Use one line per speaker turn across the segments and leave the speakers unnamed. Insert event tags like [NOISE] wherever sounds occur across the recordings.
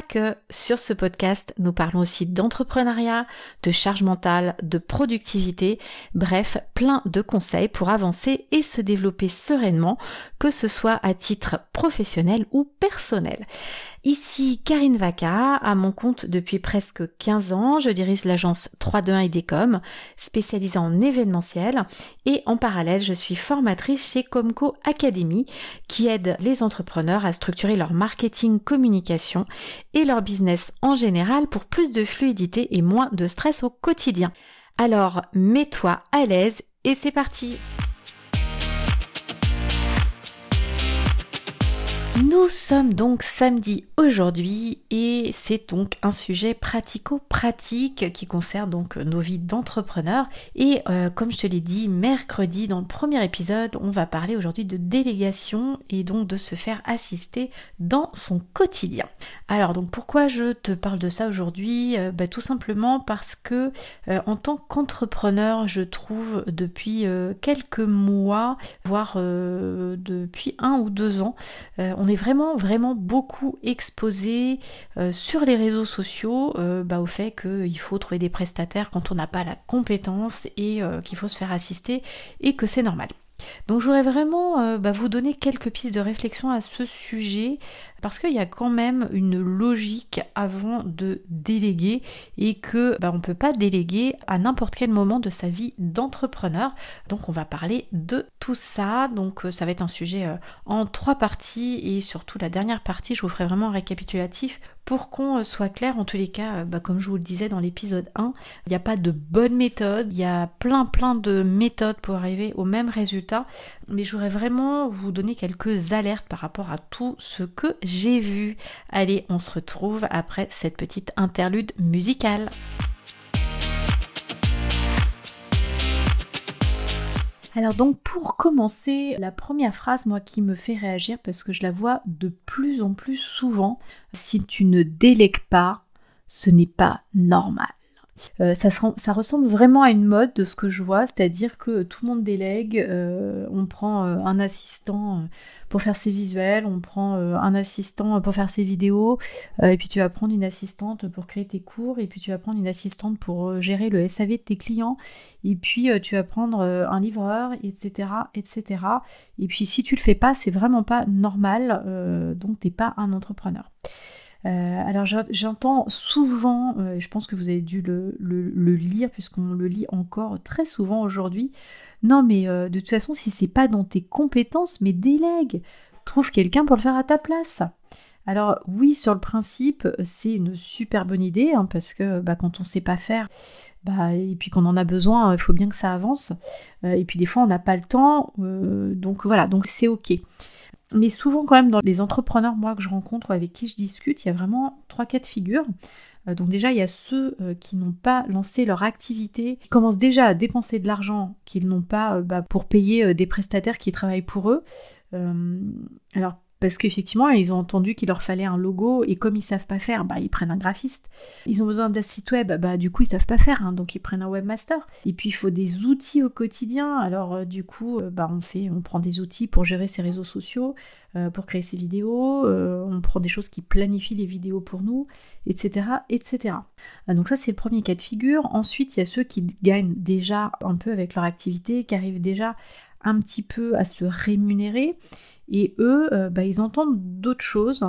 que. Sur ce podcast, nous parlons aussi d'entrepreneuriat, de charge mentale, de productivité, bref, plein de conseils pour avancer et se développer sereinement, que ce soit à titre professionnel ou personnel. Ici Karine Vaca, à mon compte depuis presque 15 ans, je dirige l'agence 321 IDECOM, spécialisée en événementiel, et en parallèle, je suis formatrice chez Comco Academy, qui aide les entrepreneurs à structurer leur marketing communication et leur business en général pour plus de fluidité et moins de stress au quotidien. Alors, mets-toi à l'aise et c'est parti Nous sommes donc samedi aujourd'hui et c'est donc un sujet pratico-pratique qui concerne donc nos vies d'entrepreneurs et euh, comme je te l'ai dit mercredi dans le premier épisode on va parler aujourd'hui de délégation et donc de se faire assister dans son quotidien. Alors donc pourquoi je te parle de ça aujourd'hui? Euh, bah, Tout simplement parce que euh, en tant qu'entrepreneur je trouve depuis quelques mois voire depuis un ou deux ans on est vraiment vraiment beaucoup exposé euh, sur les réseaux sociaux euh, bah, au fait qu'il faut trouver des prestataires quand on n'a pas la compétence et euh, qu'il faut se faire assister et que c'est normal. Donc je voudrais vraiment bah, vous donner quelques pistes de réflexion à ce sujet parce qu'il y a quand même une logique avant de déléguer et que bah, on peut pas déléguer à n'importe quel moment de sa vie d'entrepreneur. Donc on va parler de tout ça. Donc euh, ça va être un sujet euh, en trois parties et surtout la dernière partie, je vous ferai vraiment un récapitulatif pour qu'on euh, soit clair. En tous les cas, bah, comme je vous le disais dans l'épisode 1, il n'y a pas de bonne méthode. Il y a plein plein de méthodes pour arriver au même résultat. Mais je voudrais vraiment vous donner quelques alertes par rapport à tout ce que j'ai j'ai vu. Allez, on se retrouve après cette petite interlude musicale. Alors donc pour commencer, la première phrase moi qui me fait réagir parce que je la vois de plus en plus souvent, si tu ne délègues pas, ce n'est pas normal. Euh, ça, ressemble vraiment à une mode de ce que je vois, c'est-à-dire que tout le monde délègue, euh, on prend euh, un assistant pour faire ses visuels, on prend un assistant pour faire ses vidéos, et puis tu vas prendre une assistante pour créer tes cours, et puis tu vas prendre une assistante pour gérer le SAV de tes clients, et puis tu vas prendre un livreur, etc., etc. Et puis si tu le fais pas, c'est vraiment pas normal, donc t'es pas un entrepreneur. Euh, alors j'entends souvent, euh, je pense que vous avez dû le, lire puisqu'on le lit encore très souvent aujourd'hui. Non mais euh, de toute façon si c'est pas dans tes compétences, mais délègue, trouve quelqu'un pour le faire à ta place. Alors oui, sur le principe, c'est une super bonne idée hein, parce que bah, quand on sait pas faire, bah, et puis qu'on en a besoin, il faut bien que ça avance. et puis des fois on n'a pas le temps, donc voilà, donc c'est ok. Mais souvent quand même dans les entrepreneurs moi que je rencontre ou avec qui je discute, il y a vraiment trois cas de figure. Euh, donc déjà il y a ceux euh, qui n'ont pas lancé leur activité, qui commencent déjà à dépenser de l'argent qu'ils n'ont pas euh, bah, pour payer des prestataires qui travaillent pour eux. alors parce qu'effectivement, ils ont entendu qu'il leur fallait un logo et comme ils savent pas faire, bah, ils prennent un graphiste. Ils ont besoin d'un site web, bah, du coup, ils savent pas faire, hein, donc ils prennent un webmaster. Et puis, il faut des outils au quotidien. Alors, euh, du coup, euh, bah, on fait, on prend des outils pour gérer ses réseaux sociaux, euh, pour créer ses vidéos. on prend des choses qui planifient les vidéos pour nous, etc., etc. Ah, donc ça, c'est le premier cas de figure. Ensuite, il y a ceux qui gagnent déjà un peu avec leur activité, qui arrivent déjà un petit peu à se rémunérer et eux, euh, bah, ils entendent d'autres choses.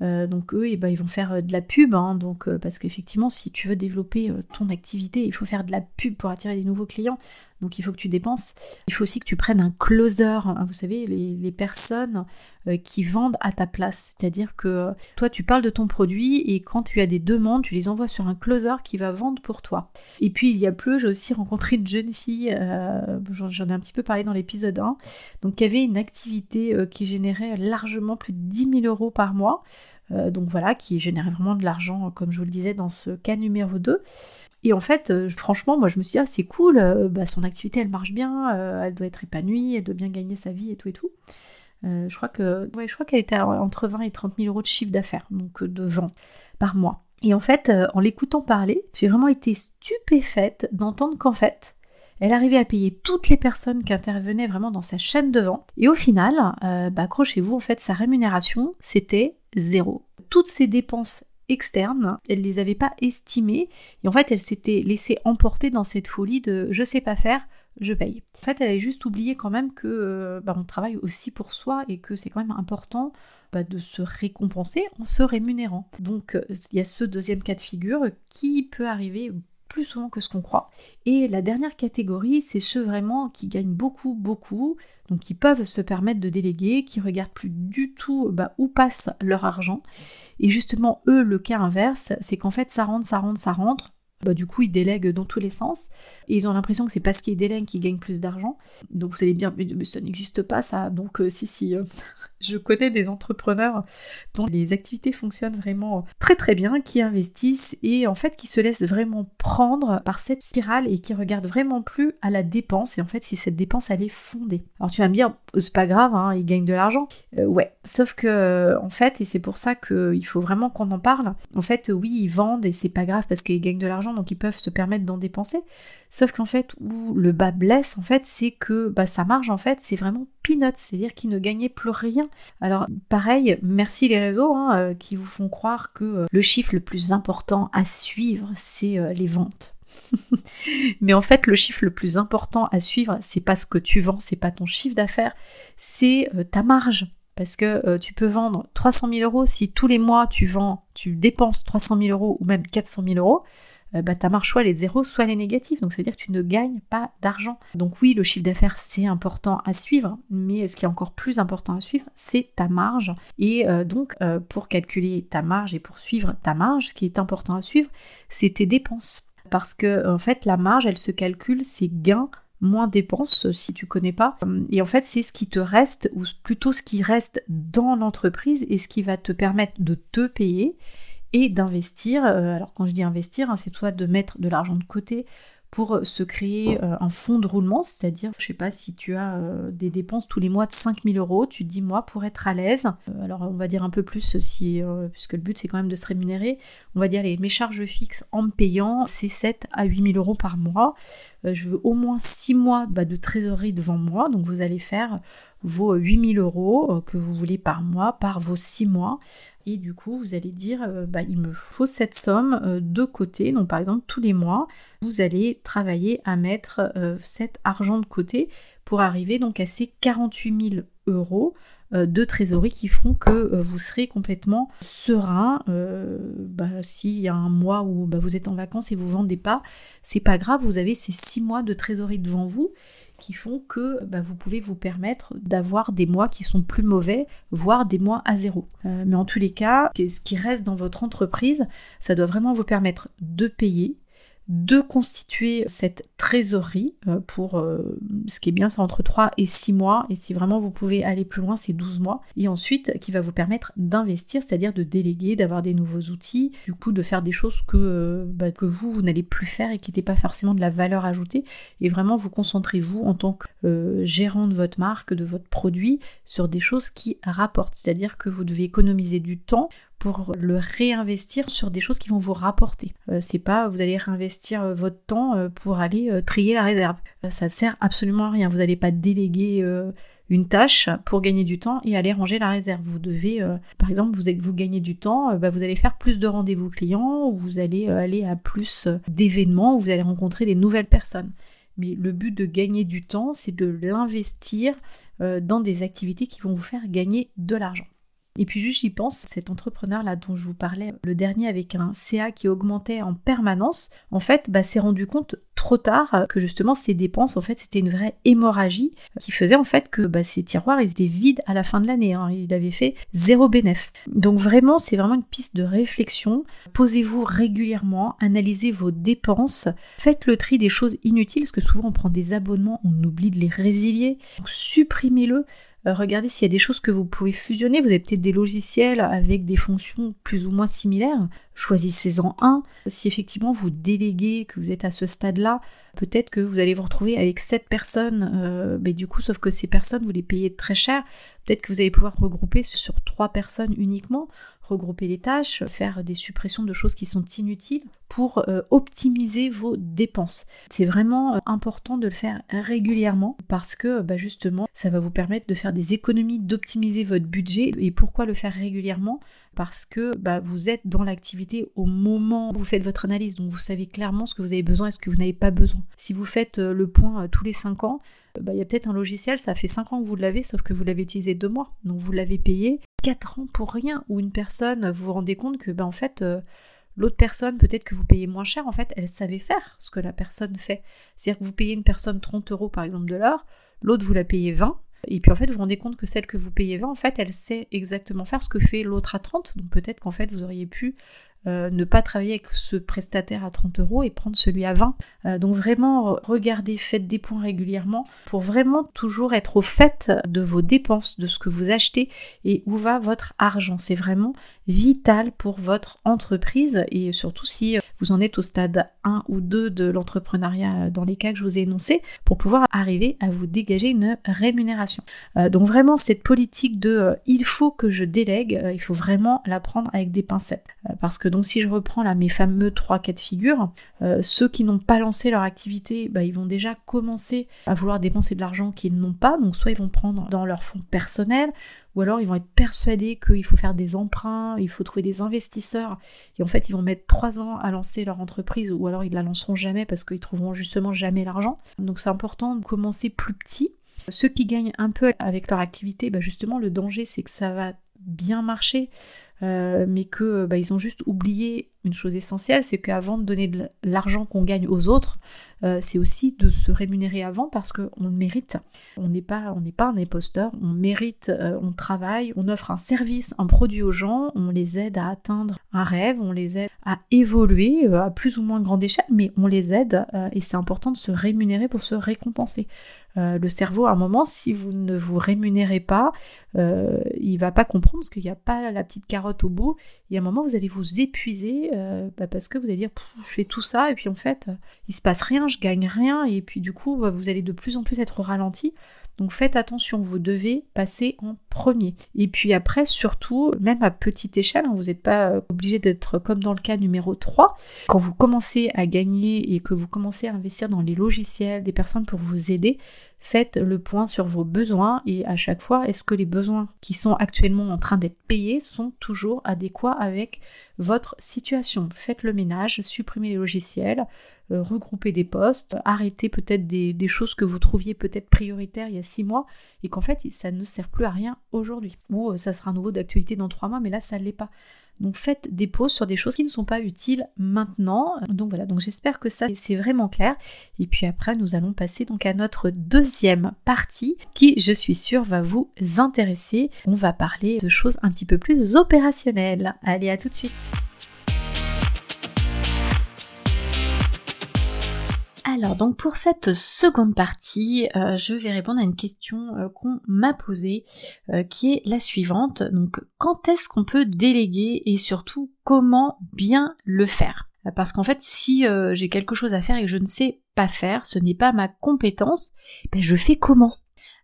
Euh, donc eux, et eh ben, ils vont faire euh, de la pub, hein. donc, parce qu'effectivement, si tu veux développer ton activité, il faut faire de la pub pour attirer des nouveaux clients donc il faut que tu dépenses. Il faut aussi que tu prennes un closer, hein, vous savez, les, personnes euh, qui vendent à ta place. C'est-à-dire que euh, toi, tu parles de ton produit et quand tu as des demandes, tu les envoies sur un closer qui va vendre pour toi. Et puis il y a peu, j'ai aussi rencontré une jeune fille, euh, j'en ai un petit peu parlé dans l'épisode 1, donc qui avait une activité qui générait largement plus de 10 000 euros par mois. donc voilà, qui générait vraiment de l'argent, comme je vous le disais dans ce cas numéro 2. Et en fait, euh, franchement, moi je me suis dit, ah c'est cool, euh, bah, son activité elle marche bien, euh, elle doit être épanouie, elle doit bien gagner sa vie et tout et tout. je crois que, ouais, je crois qu'elle était entre 20 et 30 000 euros de chiffre d'affaires, donc de vente par mois. Et en fait, en l'écoutant parler, j'ai vraiment été stupéfaite d'entendre qu'en fait, elle arrivait à payer toutes les personnes qui intervenaient vraiment dans sa chaîne de vente. Et au final, bah, accrochez-vous, en fait, sa rémunération, c'était zéro. Toutes ses dépenses externes, elle les avait pas estimées. Et en fait, elle s'était laissée emporter dans cette folie de je sais pas faire, je paye. En fait, elle avait juste oublié quand même que euh, bah, on travaille aussi pour soi et que c'est quand même important bah, de se récompenser en se rémunérant. Donc, il y a ce deuxième cas de figure qui peut arriver plus souvent que ce qu'on croit. Et la dernière catégorie, c'est ceux vraiment qui gagnent beaucoup, beaucoup, donc qui peuvent se permettre de déléguer, qui regardent plus du tout bah, où passe leur argent. Et justement, eux, le cas inverse, c'est qu'en fait, ça rentre, ça rentre, ça rentre. Bah, du coup, ils délèguent dans tous les sens. Et ils ont l'impression que c'est parce qu'ils délèguent qu'ils gagnent plus d'argent. Donc vous allez bien, mais ça n'existe pas ça. Donc euh, si, si, euh, je connais des entrepreneurs dont les activités fonctionnent vraiment très très bien, qui investissent et en fait qui se laissent vraiment prendre par cette spirale et qui regardent vraiment plus à la dépense et en fait si cette dépense elle est fondée. Alors tu vas me dire c'est pas grave, hein, ils gagnent de l'argent. Euh, ouais, sauf que en fait et c'est pour ça qu'il faut vraiment qu'on en parle. En fait oui ils vendent et c'est pas grave parce qu'ils gagnent de l'argent donc ils peuvent se permettre d'en dépenser. Sauf qu'en fait, où le bas blesse, en fait, c'est que bah, sa marge, en fait, c'est vraiment peanuts, c'est-à-dire qu'il ne gagnait plus rien. Alors, pareil, merci les réseaux hein, euh, qui vous font croire que euh, le chiffre le plus important à suivre, c'est euh, les ventes. [LAUGHS] Mais en fait, le chiffre le plus important à suivre, c'est pas ce que tu vends, c'est pas ton chiffre d'affaires, c'est ta marge. Parce que tu peux vendre 300 000 euros si tous les mois tu vends, tu dépenses 300 000 euros ou même 400 000 euros bah, ta marge soit elle est zéro, soit elle est négative. Donc ça veut dire que tu ne gagnes pas d'argent. Donc oui, le chiffre d'affaires c'est important à suivre, mais ce qui est encore plus important à suivre, c'est ta marge. Et euh, donc euh, pour calculer ta marge et pour suivre ta marge, ce qui est important à suivre, c'est tes dépenses. Parce que en fait la marge elle se calcule, c'est gains moins dépenses si tu connais pas. Et en fait, c'est ce qui te reste, ou plutôt ce qui reste dans l'entreprise et ce qui va te permettre de te payer et d'investir. Euh, alors quand je dis investir, hein, c'est soit de mettre de l'argent de côté pour euh, se créer euh, un fonds de roulement, c'est-à-dire, je sais pas, si tu as des dépenses tous les mois de 5000 euros, tu dis, moi, pour être à l'aise, alors on va dire un peu plus, si, puisque le but c'est quand même de se rémunérer, on va dire mes charges fixes en me payant, c'est 7 à 8000 euros par mois. je veux au moins 6 mois bah, de trésorerie devant moi, donc vous allez faire vos 8000 euros que vous voulez par mois, par vos 6 mois. Et du coup, vous allez dire, euh, bah, il me faut cette somme euh, de côté. Donc par exemple, tous les mois, vous allez travailler à mettre euh, cet argent de côté pour arriver donc à ces 48 000 euros de trésorerie qui feront que vous serez complètement serein. Bah, s'il y a un mois où bah, vous êtes en vacances et vous vendez pas, c'est pas grave, vous avez ces six mois de trésorerie devant vous qui font que bah, vous pouvez vous permettre d'avoir des mois qui sont plus mauvais, voire des mois à zéro. Euh, mais en tous les cas, ce qui reste dans votre entreprise, ça doit vraiment vous permettre de payer, de constituer cette trésorerie euh, pour euh, ce qui est bien c'est entre 3 et 6 mois. Et si vraiment vous pouvez aller plus loin c'est 12 mois. Et ensuite qui va vous permettre d'investir c'est-à-dire de déléguer d'avoir des nouveaux outils du coup de faire des choses que, euh, bah, que vous, vous n'allez plus faire et qui n'étaient pas forcément de la valeur ajoutée. Et vraiment vous concentrez vous en tant que gérant de votre marque de votre produit sur des choses qui rapportent. C'est-à-dire que vous devez économiser du temps pour le réinvestir sur des choses qui vont vous rapporter. Euh, c'est pas vous allez réinvestir euh, votre temps euh, pour aller trier la réserve. Ça sert absolument à rien. Vous n'allez pas déléguer une tâche pour gagner du temps et aller ranger la réserve. Vous devez, par exemple, vous, vous gagnez du temps, bah, vous allez faire plus de rendez-vous clients, ou vous allez aller à plus d'événements, où vous allez rencontrer des nouvelles personnes. Mais le but de gagner du temps, c'est de l'investir dans des activités qui vont vous faire gagner de l'argent. Et puis juste j'y pense, cet entrepreneur là dont je vous parlais, le dernier avec un CA qui augmentait en permanence, en fait bah, s'est rendu compte trop tard que justement ses dépenses en fait c'était une vraie hémorragie qui faisait en fait que bah, ses tiroirs étaient vides à la fin de l'année. Hein. Il avait fait zéro bénéf. Donc vraiment c'est vraiment une piste de réflexion. Posez-vous régulièrement, analysez vos dépenses, faites le tri des choses inutiles parce que souvent on prend des abonnements, on oublie de les résilier. Supprimez-le. Euh, regardez s'il y a des choses que vous pouvez fusionner. Vous avez peut-être des logiciels avec des fonctions plus ou moins similaires. Choisissez-en un. Si effectivement vous déléguez, que vous êtes à ce stade-là, peut-être que vous allez vous retrouver avec sept personnes, euh, mais du coup, sauf que ces personnes, vous les payez très cher. Peut-être que vous allez pouvoir regrouper sur trois personnes uniquement, regrouper les tâches, faire des suppressions de choses qui sont inutiles pour euh, optimiser vos dépenses. C'est vraiment euh, important de le faire régulièrement parce que bah, justement, ça va vous permettre de faire des économies, d'optimiser votre budget. Et pourquoi le faire régulièrement? Parce que bah, vous êtes dans l'activité au moment où vous faites votre analyse, donc vous savez clairement ce que vous avez besoin et ce que vous n'avez pas besoin. Si vous faites euh, le point euh, tous les 5 ans, euh, bah, il y a peut-être un logiciel, ça fait 5 ans que vous l'avez, sauf que vous l'avez utilisé 2 mois, donc vous l'avez payé 4 ans pour rien, ou une personne, vous vous rendez compte que bah, en fait... L'autre personne, peut-être que vous payez moins cher, en fait, elle savait faire ce que la personne fait. C'est-à-dire que vous payez une personne 30 euros par exemple de l'heure, l'autre vous la payez 20, et puis en fait, vous vous rendez compte que celle que vous payez 20, en fait, elle sait exactement faire ce que fait l'autre à 30. Donc peut-être qu'en fait, vous auriez pu euh, ne pas travailler avec ce prestataire à 30 euros et prendre celui à 20. Euh, donc vraiment, regardez, faites des points régulièrement pour vraiment toujours être au fait de vos dépenses, de ce que vous achetez et où va votre argent. C'est vraiment vital pour votre entreprise et surtout si vous en êtes au stade 1 ou 2 de l'entrepreneuriat dans les cas que je vous ai énoncés pour pouvoir arriver à vous dégager une rémunération. Euh, donc vraiment cette politique de il faut que je délègue, il faut vraiment la prendre avec des pincettes parce que donc si je reprends là mes fameux trois cas de figure, euh, ceux qui n'ont pas lancé leur activité, bah, ils vont déjà commencer à vouloir dépenser de l'argent qu'ils n'ont pas, donc soit ils vont prendre dans leur fonds personnel, ou alors ils vont être persuadés qu'il faut faire des emprunts, il faut trouver des investisseurs, et en fait ils vont mettre trois ans à lancer leur entreprise, ou alors ils la lanceront jamais parce qu'ils trouveront justement jamais l'argent. Donc c'est important de commencer plus petit. Ceux qui gagnent un peu avec leur activité, bah justement le danger c'est que ça va bien marcher euh, mais que bah, ils ont juste oublié une chose essentielle, c'est qu'avant de donner de l'argent qu'on gagne aux autres, euh, c'est aussi de se rémunérer avant parce qu'on le mérite. On n'est pas, on n'est pas un imposteur, on mérite, euh, on travaille, on offre un service, un produit aux gens, on les aide à atteindre un rêve, on les aide à évoluer à plus ou moins grande échelle, mais on les aide et c'est important de se rémunérer pour se récompenser. Euh, le cerveau, à un moment, si vous ne vous rémunérez pas, euh, il va pas comprendre parce qu'il n'y a pas la petite carotte au bout. Et à un moment, vous allez vous épuiser euh, bah, parce que vous allez dire, je fais tout ça et puis en fait, il se passe rien, je gagne rien et puis du coup, bah, vous allez de plus en plus être ralenti. Donc faites attention, vous devez passer en premier. Et puis après, surtout, même à petite échelle, hein, vous n'êtes pas euh, obligé d'être comme dans le cas numéro 3. Quand vous commencez à gagner et que vous commencez à investir dans les logiciels, des personnes pour vous aider, faites le point sur vos besoins et à chaque fois, est-ce que les besoins qui sont actuellement en train d'être payés sont toujours adéquats avec votre situation? Faites le ménage, supprimez les logiciels, euh, regrouper des postes, arrêter peut-être des, choses que vous trouviez peut-être prioritaires il y a six mois et qu'en fait ça ne sert plus à rien aujourd'hui. Ou euh, ça sera à nouveau d'actualité dans trois mois, mais là ça ne l'est pas. Donc faites des pauses sur des choses qui ne sont pas utiles maintenant. Donc voilà, donc j'espère que ça c'est vraiment clair. Et puis après nous allons passer donc à notre deuxième partie qui je suis sûre va vous intéresser. On va parler de choses un petit peu plus opérationnelles. Allez à tout de suite. Alors donc pour cette seconde partie, euh, je vais répondre à une question euh, qu'on m'a posée, euh, qui est la suivante. Donc quand est-ce qu'on peut déléguer et surtout comment bien le faire? Parce qu'en fait, si j'ai quelque chose à faire et que je ne sais pas faire, ce n'est pas ma compétence, ben je fais comment?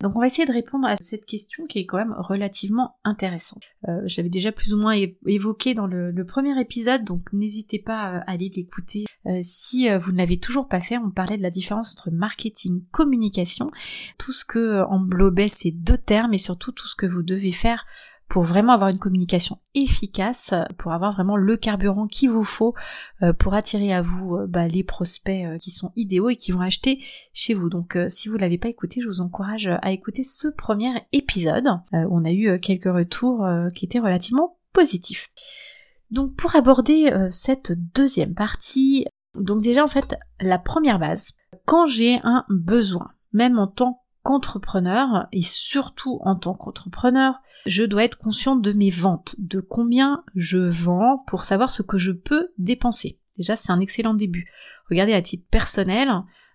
Donc on va essayer de répondre à cette question qui est quand même relativement intéressante. Euh, J'avais déjà plus ou moins évoqué dans le, premier épisode, donc n'hésitez pas à aller l'écouter. Euh, si euh, vous ne l'avez toujours pas fait, on parlait de la différence entre marketing, communication, tout ce que englobait ces deux termes et surtout tout ce que vous devez faire pour vraiment avoir une communication efficace, pour avoir vraiment le carburant qu'il vous faut euh, pour attirer à vous euh, bah, les prospects euh, qui sont idéaux et qui vont acheter chez vous. Donc si vous l'avez pas écouté, je vous encourage à écouter ce premier épisode. on a eu quelques retours qui étaient relativement positifs. Donc pour aborder cette deuxième partie, donc déjà en fait la première base, quand j'ai un besoin, même en tant qu'entrepreneur et surtout en tant qu'entrepreneur, je dois être consciente de mes ventes, de combien je vends pour savoir ce que je peux dépenser. Déjà, c'est un excellent début. Regardez à titre personnel,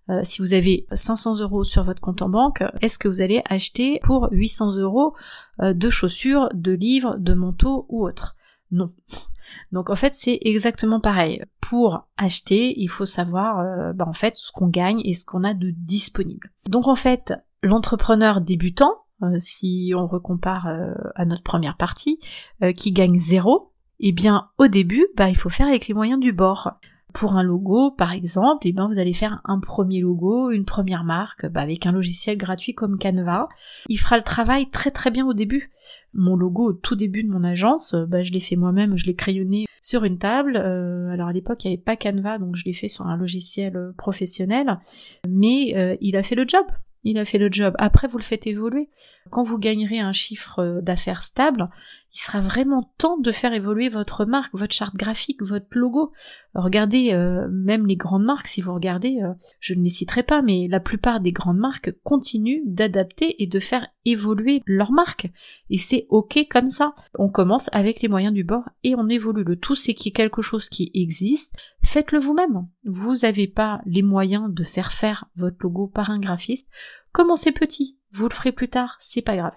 euh, si vous avez 500 euros sur votre compte en banque, est-ce que vous allez acheter pour 800 euros euh, de chaussures, de livres, de manteaux ou autre Non. [LAUGHS] Donc en fait c'est exactement pareil. Pour acheter, il faut savoir euh, bah, en fait ce qu'on gagne et ce qu'on a de disponible. Donc en fait, l'entrepreneur débutant, si on recompare euh, à notre première partie, qui gagne zéro, eh bien au début, bah, il faut faire avec les moyens du bord. Pour un logo, par exemple, eh ben, vous allez faire un premier logo, une première marque, bah, avec un logiciel gratuit comme Canva. Il fera le travail très très bien au début. Mon logo au tout début de mon agence, bah, je l'ai fait moi-même, je l'ai crayonné sur une table. Euh, alors à l'époque, il n'y avait pas Canva, donc je l'ai fait sur un logiciel euh, professionnel. Mais euh, il a fait le job. Il a fait le job. Après, vous le faites évoluer. Quand vous gagnerez un chiffre d'affaires stable, il sera vraiment temps de faire évoluer votre marque, votre charte graphique, votre logo. Regardez, euh, même les grandes marques, si vous regardez, euh, je ne les citerai pas, mais la plupart des grandes marques continuent d'adapter et de faire évoluer leur marque. Et c'est ok comme ça. On commence avec les moyens du bord et on évolue. Le tout, c'est qu'il y ait quelque chose qui existe. Faites-le vous-même. Vous n'avez pas les moyens de faire faire votre logo par un graphiste. Commencez petit. Vous le ferez plus tard, c'est pas grave.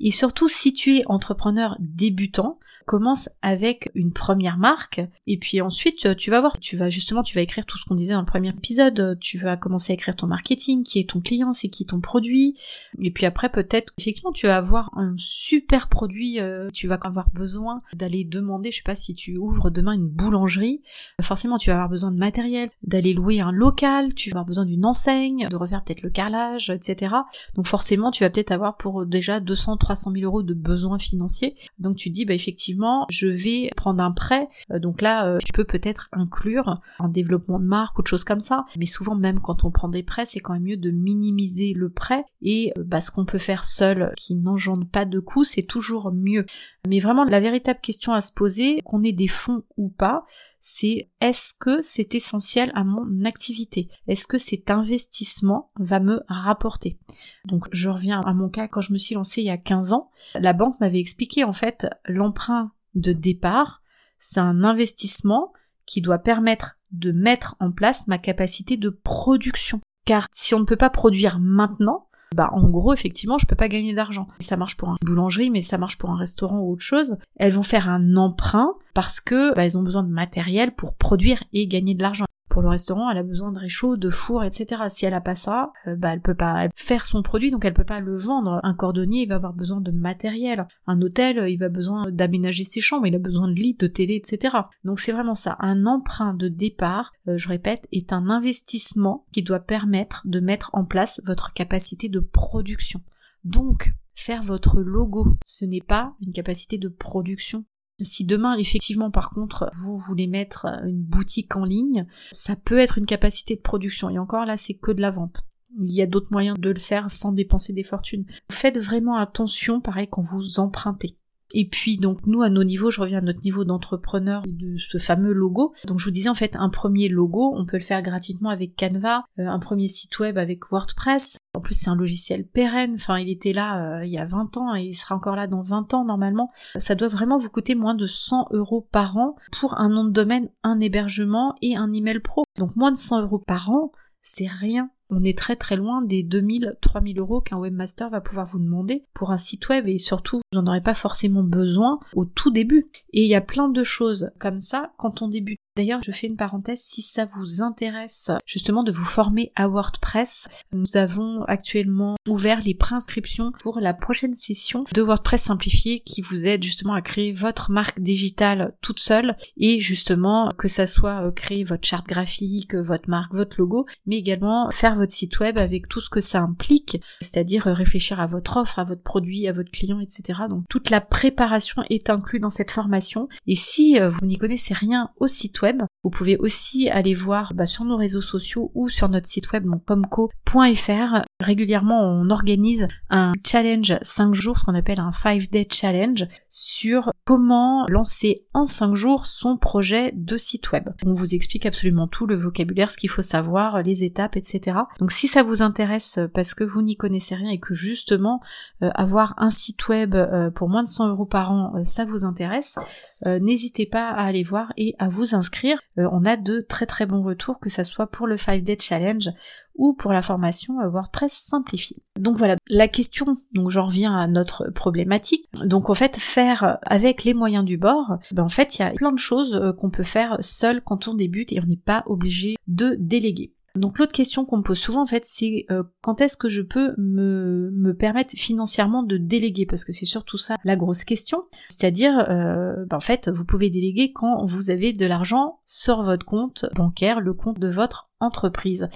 Et surtout, si tu es entrepreneur débutant, commence avec une première marque et puis ensuite tu vas voir, tu vas justement, tu vas écrire tout ce qu'on disait dans le premier épisode, tu vas commencer à écrire ton marketing, qui est ton client, c'est qui ton produit et puis après peut-être effectivement tu vas avoir un super produit, euh, tu vas avoir besoin d'aller demander, je sais pas si tu ouvres demain une boulangerie, forcément tu vas avoir besoin de matériel, d'aller louer un local, tu vas avoir besoin d'une enseigne, de refaire peut-être le carrelage, etc. Donc forcément tu vas peut-être avoir pour déjà 200, 300 000 euros de besoins financiers. Donc tu dis bah effectivement je vais prendre un prêt. Euh, donc là, euh, tu peux peut-être inclure un développement de marque ou de choses comme ça. Mais souvent, même quand on prend des prêts, c'est quand même mieux de minimiser le prêt. Et euh, bah, ce qu'on peut faire seul, qui n'engendre pas de coûts, c'est toujours mieux. Mais vraiment, la véritable question à se poser, qu'on ait des fonds ou pas, c'est est-ce que c'est essentiel à mon activité? Est-ce que cet investissement va me rapporter? Donc je reviens à mon cas. Quand je me suis lancée il y a 15 ans, la banque m'avait expliqué en fait l'emprunt de départ, c'est un investissement qui doit permettre de mettre en place ma capacité de production. Car si on ne peut pas produire maintenant, bah en gros effectivement je peux pas gagner d'argent. Ça marche pour une boulangerie mais ça marche pour un restaurant ou autre chose. Elles vont faire un emprunt parce que bah, elles ont besoin de matériel pour produire et gagner de l'argent pour le restaurant, elle a besoin de réchaud, de four, etc. Si elle a pas ça, euh, bah elle peut pas faire son produit, donc elle peut pas le vendre. Un cordonnier, il va avoir besoin de matériel. Un hôtel, il va besoin d'aménager ses chambres, il a besoin de lits, de télé, etc. Donc c'est vraiment ça. Un emprunt de départ, euh, je répète, est un investissement qui doit permettre de mettre en place votre capacité de production. Donc, faire votre logo, ce n'est pas une capacité de production, si demain, effectivement, par contre, vous voulez mettre une boutique en ligne, ça peut être une capacité de production. Et encore là, c'est que de la vente. Il y a d'autres moyens de le faire sans dépenser des fortunes. Faites vraiment attention, pareil, quand vous empruntez. Et puis donc nous à nos niveaux, je reviens à notre niveau d'entrepreneur de ce fameux logo. Donc je vous disais en fait un premier logo, on peut le faire gratuitement avec Canva, euh, un premier site web avec WordPress. En plus c'est un logiciel pérenne, enfin il était là euh, il y a 20 ans et il sera encore là dans 20 ans normalement. Ça doit vraiment vous coûter moins de 100 euros par an pour un nom de domaine, un hébergement et un email pro. Donc moins de 100 euros par an, c'est rien on est très très loin des 2000, 3000 euros qu'un webmaster va pouvoir vous demander pour un site web et surtout vous n'en aurez pas forcément besoin au tout début. Et il y a plein de choses comme ça quand on débute. D'ailleurs, je fais une parenthèse, si ça vous intéresse justement de vous former à WordPress, nous avons actuellement ouvert les préinscriptions pour la prochaine session de WordPress simplifié qui vous aide justement à créer votre marque digitale toute seule et justement que ça soit euh, créer votre charte graphique, votre marque, votre logo, mais également faire votre site web avec tout ce que ça implique, c'est-à-dire euh, réfléchir à votre offre, à votre produit, à votre client, etc. Donc toute la préparation est inclue dans cette formation et si euh, vous n'y connaissez rien au site web, vous pouvez aussi aller voir bah, sur nos réseaux sociaux ou sur notre site web comco.fr. Régulièrement, on organise un challenge 5 jours, ce qu'on appelle un 5 day challenge, sur comment lancer en 5 jours son projet de site web. On vous explique absolument tout, le vocabulaire, ce qu'il faut savoir, les étapes, etc. Donc si ça vous intéresse parce que vous n'y connaissez rien et que justement euh, avoir un site web euh, pour moins de 100 euros par an, euh, ça vous intéresse, n'hésitez pas à aller voir et à vous inscrire on a de très très bons retours, que ce soit pour le 5 Day Challenge ou pour la formation euh, WordPress simplifiée. Donc voilà, la question, donc j'en reviens à notre problématique. Donc en fait, faire avec les moyens du bord, ben en fait, il y a plein de choses qu'on peut faire seul quand on débute et on n'est pas obligé de déléguer. Donc l'autre question qu'on me pose souvent en fait c'est euh, quand est-ce que je peux me, me, permettre financièrement de déléguer? Parce que c'est surtout ça la grosse question. C'est-à-dire euh, ben, en fait vous pouvez déléguer quand vous avez de l'argent sur votre compte bancaire, le compte de votre entreprise.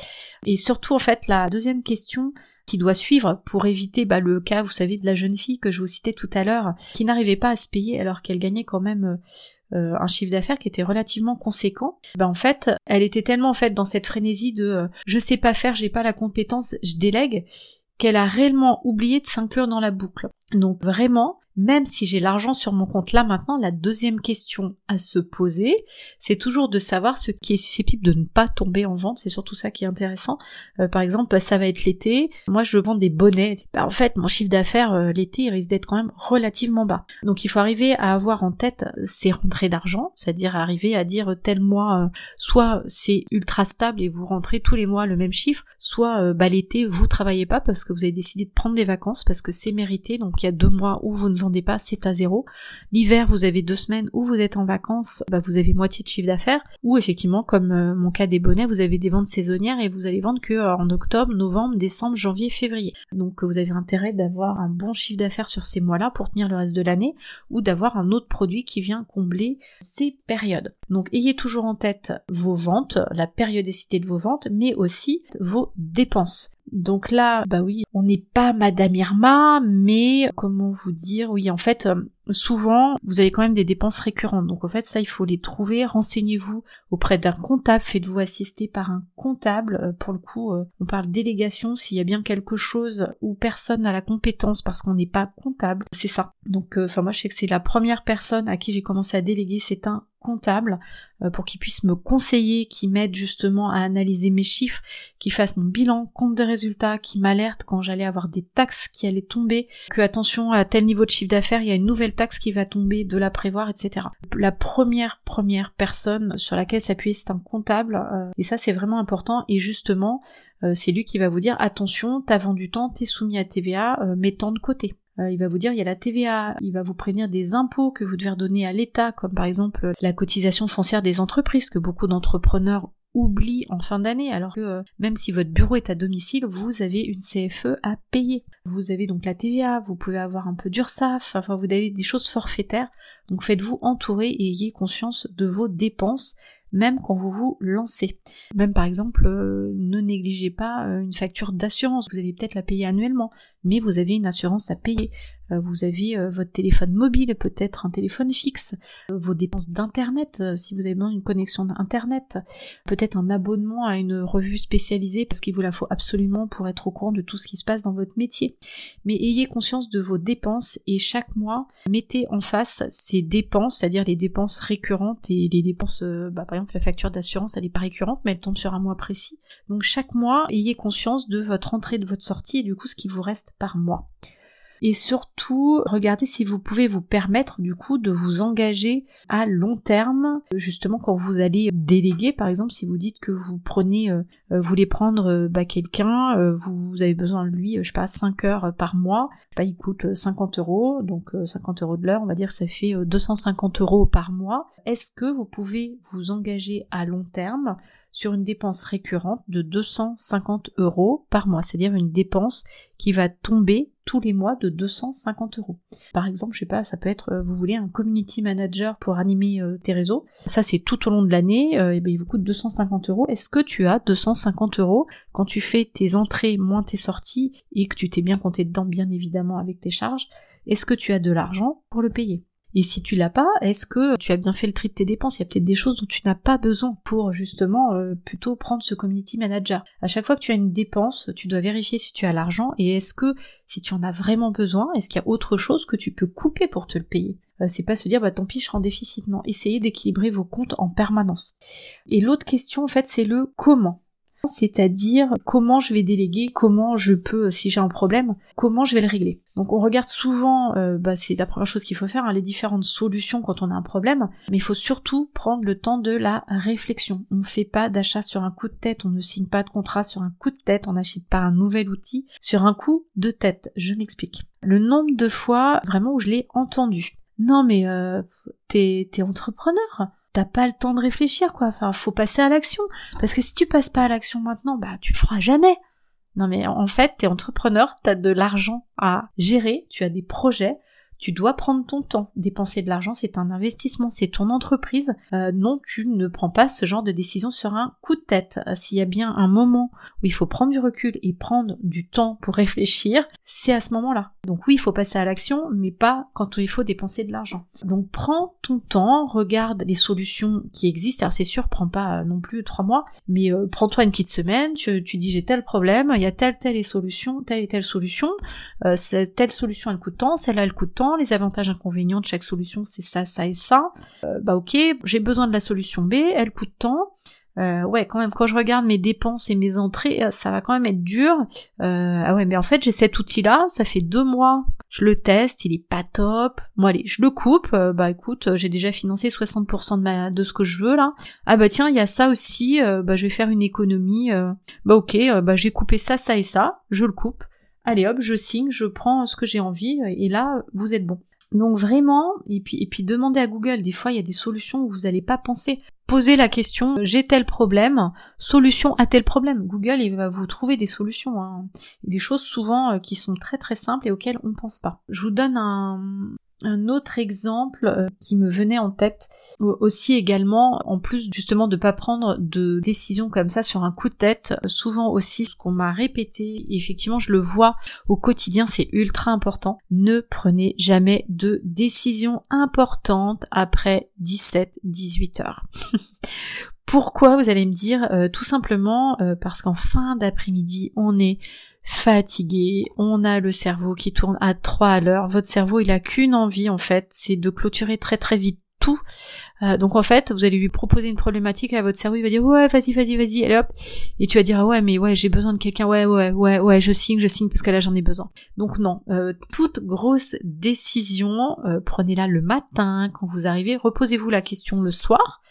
Et surtout en fait la deuxième question qui doit suivre pour éviter bah, le cas, vous savez, de la jeune fille que je vous citais tout à l'heure, qui n'arrivait pas à se payer alors qu'elle gagnait quand même euh, euh, un chiffre d'affaires qui était relativement conséquent, ben en fait, elle était tellement en fait dans cette frénésie de euh, je sais pas faire, j'ai pas la compétence, je délègue, qu'elle a réellement oublié de s'inclure dans la boucle. Donc vraiment, même si j'ai l'argent sur mon compte là maintenant, la deuxième question à se poser, c'est toujours de savoir ce qui est susceptible de ne pas tomber en vente. C'est surtout ça qui est intéressant. Euh, par exemple, ça va être l'été. Moi, je vends des bonnets. Bah, en fait, mon chiffre d'affaires euh, l'été, il risque d'être quand même relativement bas. Donc, il faut arriver à avoir en tête ces rentrées d'argent, c'est-à-dire arriver à dire tel mois, euh, soit c'est ultra stable et vous rentrez tous les mois le même chiffre, soit bah, l'été vous travaillez pas parce que vous avez décidé de prendre des vacances parce que c'est mérité. Il y a deux mois où vous ne vendez pas, c'est à zéro. L'hiver, vous avez deux semaines où vous êtes en vacances, bah, vous avez moitié de chiffre d'affaires, ou effectivement, comme euh, mon cas des bonnets, vous avez des ventes saisonnières et vous allez vendre que euh, en octobre, novembre, décembre, janvier, février. Donc vous avez intérêt d'avoir un bon chiffre d'affaires sur ces mois-là pour tenir le reste de l'année, ou d'avoir un autre produit qui vient combler ces périodes. Donc ayez toujours en tête vos ventes, la périodicité de vos ventes, mais aussi vos dépenses. Donc là, bah oui, on n'est pas Madame Irma, mais comment vous dire, oui, en fait, euh, souvent, vous avez quand même des dépenses récurrentes. Donc en fait, ça, il faut les trouver. Renseignez-vous auprès d'un comptable. Faites-vous assister par un comptable. Euh, pour le coup, euh, on parle délégation. S'il y a bien quelque chose où personne n'a la compétence parce qu'on n'est pas comptable, c'est ça. Donc, enfin, moi, je sais que c'est la première personne à qui j'ai commencé à déléguer. C'est un comptable euh, pour qu'il puisse me conseiller, qui m'aide justement à analyser mes chiffres, qui fasse mon bilan, compte de résultats, qui m'alerte quand j'allais avoir des taxes qui allaient tomber, que attention à tel niveau de chiffre d'affaires, il y a une nouvelle taxe qui va tomber, de la prévoir, etc. La première première personne sur laquelle s'appuyer c'est un comptable euh, et ça c'est vraiment important et justement euh, c'est lui qui va vous dire attention, t'as vendu temps, t'es soumis à TVA, mets tant de côté. Euh, il va vous dire il y a la TVA, il va vous prévenir des impôts que vous devez redonner à l'État, comme par exemple la cotisation foncière des entreprises que beaucoup d'entrepreneurs oublient en fin d'année, alors que euh, même si votre bureau est à domicile, vous avez une CFE à payer. Vous avez donc la TVA, vous pouvez avoir un peu d'URSAF, enfin vous avez des choses forfaitaires, donc faites-vous entourer et ayez conscience de vos dépenses même quand vous vous lancez. Même par exemple, euh, ne négligez pas euh, une facture d'assurance, vous allez peut-être la payer annuellement, mais vous avez une assurance à payer. Euh, vous avez euh, votre téléphone mobile, peut-être un téléphone fixe, euh, vos dépenses d'internet, si vous avez besoin d'une connexion d'internet, peut-être un abonnement à une revue spécialisée parce qu'il vous la faut absolument pour être au courant de tout ce qui se passe dans votre métier. Mais ayez conscience de vos dépenses et chaque mois, mettez en face ces dépenses, c'est-à-dire les dépenses récurrentes et les dépenses, bah, par exemple la facture d'assurance, elle n'est pas récurrente, mais elle tombe sur un mois précis. Donc chaque mois, ayez conscience de votre entrée, de votre sortie et du coup ce qui vous reste par mois et surtout regardez si vous pouvez vous permettre du coup de vous engager à long terme. Justement quand vous allez déléguer par exemple si vous dites que vous prenez euh, euh, vous voulez prendre euh, bah, quelqu'un vous avez besoin de lui je sais pas 5 heures par mois je sais pas il coûte 50 euros. Donc 50 euros de l'heure on va dire ça fait 250 euros par mois. Est-ce que vous pouvez vous engager à long terme sur une dépense récurrente de 250 euros par mois, c'est-à-dire une dépense qui va tomber tous les mois de 250 euros. Par exemple, je sais pas, ça peut être, euh, vous voulez un community manager pour animer euh, tes réseaux. Ça, c'est tout au long de l'année, euh, et ben, il vous coûte 250 euros. Est-ce que tu as 250 euros quand tu fais tes entrées moins tes sorties et que tu t'es bien compté dedans, bien évidemment, avec tes charges? Est-ce que tu as de l'argent pour le payer? Et si tu l'as pas, est-ce que tu as bien fait le tri de tes dépenses? Il y a peut-être des choses dont tu n'as pas besoin pour justement euh, plutôt prendre ce community manager. À chaque fois que tu as une dépense, tu dois vérifier si tu as l'argent et est-ce que si tu en as vraiment besoin, est-ce qu'il y a autre chose que tu peux couper pour te le payer? Euh, c'est pas se dire bah tant pis je serai en déficit, non, essayez d'équilibrer vos comptes en permanence. Et l'autre question en fait c'est le comment. C'est-à-dire comment je vais déléguer, comment je peux, si j'ai un problème, comment je vais le régler. Donc on regarde souvent, euh, bah, c'est la première chose qu'il faut faire, hein, les différentes solutions quand on a un problème, mais il faut surtout prendre le temps de la réflexion. On ne fait pas d'achat sur un coup de tête, on ne signe pas de contrat sur un coup de tête, on n'achète pas un nouvel outil sur un coup de tête. Je m'explique. Le nombre de fois vraiment où je l'ai entendu. Non mais euh, t'es entrepreneur, t'as pas le temps de réfléchir quoi. Enfin, faut passer à l'action. Parce que si tu passes pas à l'action maintenant, bah tu le feras jamais. Non mais en fait, t'es entrepreneur, t'as de l'argent à gérer, tu as des projets, tu dois prendre ton temps. Dépenser de l'argent, c'est un investissement, c'est ton entreprise. Euh, non, tu ne prends pas ce genre de décision sur un coup de tête. Euh, s'il y a bien un moment où il faut prendre du recul et prendre du temps pour réfléchir, c'est à ce moment-là. Donc oui, il faut passer à l'action, mais pas quand il faut dépenser de l'argent. Donc prends ton temps, regarde les solutions qui existent. Alors c'est sûr, prends pas euh, non plus trois mois, mais prends-toi une petite semaine, tu, dis j'ai tel problème, il y a telle telle solution, telle et telle solution, telle solution elle coûte temps, celle-là elle coûte les avantages inconvénients de chaque solution, c'est ça, ça et ça. Euh, bah ok, j'ai besoin de la solution B, elle coûte tant. Euh, ouais, quand même, quand je regarde mes dépenses et mes entrées, euh, ça va quand même être dur. ah ouais, mais en fait, j'ai cet outil-là, ça fait deux mois, je le teste, il est pas top. Bon allez, je le coupe. bah écoute, j'ai déjà financé 60% de, ma, de ce que je veux là. Ah bah tiens, il y a ça aussi. bah je vais faire une économie. bah ok, bah j'ai coupé ça, ça et ça. Je le coupe allez hop, je signe, je prends ce que j'ai envie, et là, vous êtes bon. Donc vraiment, et puis, et puis demandez à Google, des fois il y a des solutions où vous n'allez pas penser. Posez la question, j'ai tel problème, solution à tel problème. Google, il va vous trouver des solutions. Hein. Des choses souvent euh, qui sont très très simples et auxquelles on ne pense pas. Je vous donne un, un autre exemple euh, qui me venait en tête aussi également, en plus justement de pas prendre de décision comme ça sur un coup de tête, souvent aussi ce qu'on m'a répété, et effectivement je le vois au quotidien, c'est ultra important, ne prenez jamais de décision importante après 17-18 heures. [LAUGHS] Pourquoi vous allez me dire euh, Tout simplement euh, parce qu'en fin d'après-midi, on est fatigué, on a le cerveau qui tourne à 3 à l'heure, votre cerveau il a qu'une envie en fait, c'est de clôturer très très vite tout. Euh, donc en fait, vous allez lui proposer une problématique à votre cerveau, il va dire ouais vas-y vas-y vas-y, allez hop, et tu vas dire ah ouais mais ouais j'ai besoin de quelqu'un, ouais ouais ouais ouais je signe je signe parce que là j'en ai besoin. Donc non, euh, toute grosse décision, euh, prenez-la le matin quand vous arrivez, reposez-vous la question le soir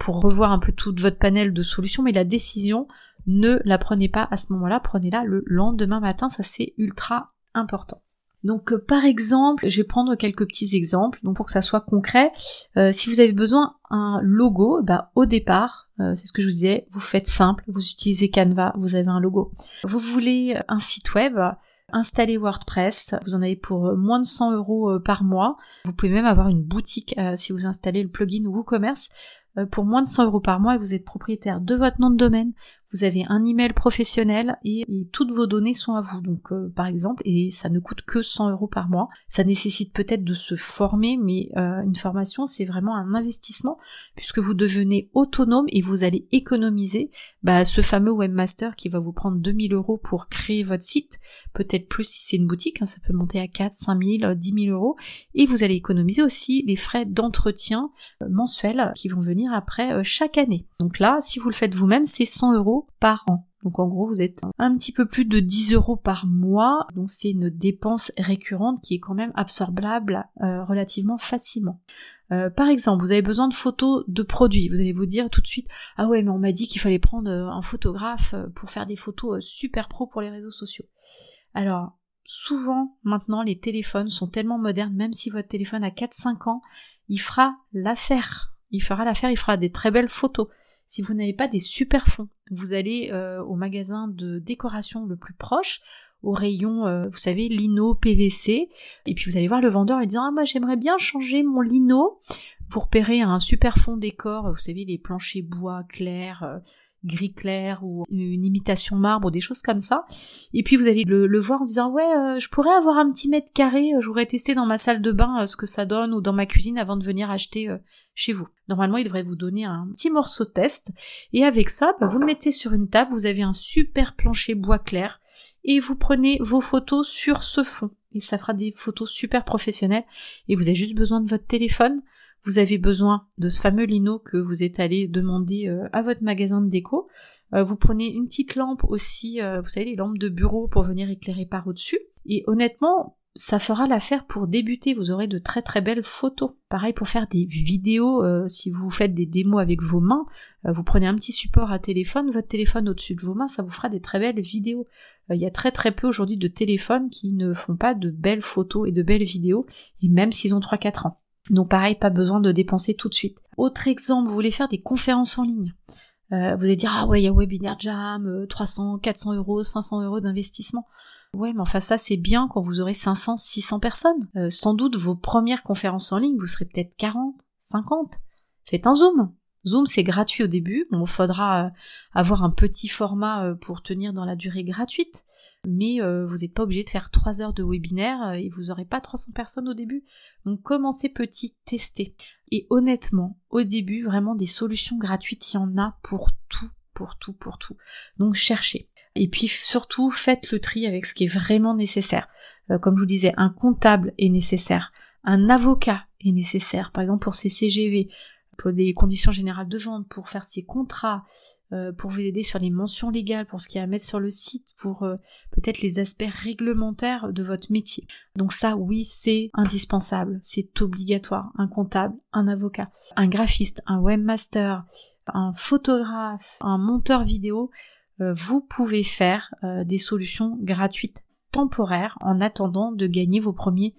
pour revoir un peu toute votre panel de solutions, mais la décision ne la prenez pas à ce moment-là, prenez-la le lendemain matin, ça c'est ultra important. Donc euh, par exemple, je vais prendre quelques petits exemples, donc pour que ça soit concret, euh, si vous avez besoin d'un logo, bah au départ, euh, c'est ce que je vous disais, vous faites simple, vous utilisez Canva, vous avez un logo. Vous voulez un site web, installez WordPress, vous en avez pour moins de 100 euros par mois. Vous pouvez même avoir une boutique si vous installez le plugin WooCommerce pour moins de 100 euros par mois et vous êtes propriétaire de votre nom de domaine, vous avez un email professionnel et, toutes vos données sont à vous. Donc euh, par exemple, et ça ne coûte que 100 euros par mois. Ça nécessite peut-être de se former, mais euh, une formation c'est vraiment un investissement puisque vous devenez autonome et vous allez économiser bah, ce fameux webmaster qui va vous prendre 2000 euros pour créer votre site, peut-être plus si c'est une boutique, hein, ça peut monter à 4, 5000, 10 000 euros, et vous allez économiser aussi les frais d'entretien euh, mensuels qui vont venir après chaque année. Donc là, si vous le faites vous-même, c'est 100 euros par an. Donc en gros, vous êtes un petit peu plus de 10 euros par mois. Donc c'est une dépense récurrente qui est quand même absorbable euh, relativement facilement. Euh, par exemple, vous avez besoin de photos de produits. Vous allez vous dire tout de suite, ah ouais, mais on m'a dit qu'il fallait prendre euh, un photographe pour faire des photos super pro pour les réseaux sociaux. Alors, souvent, maintenant, les téléphones sont tellement modernes, même si votre téléphone a 4-5 ans, il fera l'affaire. Il fera l'affaire, il fera des très belles photos. Si vous n'avez pas des super fonds, vous allez euh, au magasin de décoration le plus proche, au rayon, euh, vous savez, lino PVC, et puis vous allez voir le vendeur et dire ah moi j'aimerais bien changer mon lino pour payer un super fond décor, vous savez les planchers bois clairs, euh, gris clair ou une imitation marbre des choses comme ça. Et puis vous allez le, voir en disant ouais euh, je pourrais avoir un petit mètre carré, euh, je voudrais tester dans ma salle de bain euh, ce que ça donne ou dans ma cuisine avant de venir acheter chez vous. Normalement il devrait vous donner un petit morceau test et avec ça bah, vous le mettez sur une table, vous avez un super plancher bois clair et vous prenez vos photos sur ce fond et ça fera des photos super professionnelles et vous avez juste besoin de votre téléphone vous avez besoin de ce fameux lino que vous êtes allé demander euh, à votre magasin de déco. vous prenez une petite lampe aussi, vous savez, les lampes de bureau pour venir éclairer par au-dessus. Et honnêtement, ça fera l'affaire pour débuter. Vous aurez de très très belles photos. Pareil pour faire des vidéos, euh, si vous faites des démos avec vos mains, euh, vous prenez un petit support à téléphone, votre téléphone au-dessus de vos mains, ça vous fera des très belles vidéos. Euh, il y a très très peu aujourd'hui de téléphones qui ne font pas de belles photos et de belles vidéos, et même s'ils ont 3-4 ans. Donc pareil, pas besoin de dépenser tout de suite. Autre exemple, vous voulez faire des conférences en ligne. vous allez dire, ah ouais, il y a Webinar Jam, 300, 400 euros, 500 euros d'investissement. Ouais, mais enfin ça c'est bien quand vous aurez 500, 600 personnes. Euh, sans doute vos premières conférences en ligne, vous serez peut-être 40, 50. Faites un Zoom. Zoom c'est gratuit au début. Bon, il faudra euh, avoir un petit format euh, pour tenir dans la durée gratuite. Mais vous n'êtes pas obligé de faire 3 heures de webinaire et vous n'aurez pas 300 personnes au début. Donc commencez petit, testez. Et honnêtement, au début, vraiment des solutions gratuites, il y en a pour tout, pour tout, pour tout. Donc cherchez. Et puis surtout, faites le tri avec ce qui est vraiment nécessaire. Euh, comme je vous disais, un comptable est nécessaire, un avocat est nécessaire, par exemple pour ses CGV, pour des conditions générales de vente, pour faire ses contrats, euh, pour vous aider sur les mentions légales, pour ce qu'il y a à mettre sur le site, pour euh, peut-être les aspects réglementaires de votre métier. Donc ça, oui, c'est indispensable, c'est obligatoire. Un comptable, un avocat, un graphiste, un webmaster, un photographe, un monteur vidéo, euh, vous pouvez faire des solutions gratuites temporaires en attendant de gagner vos premiers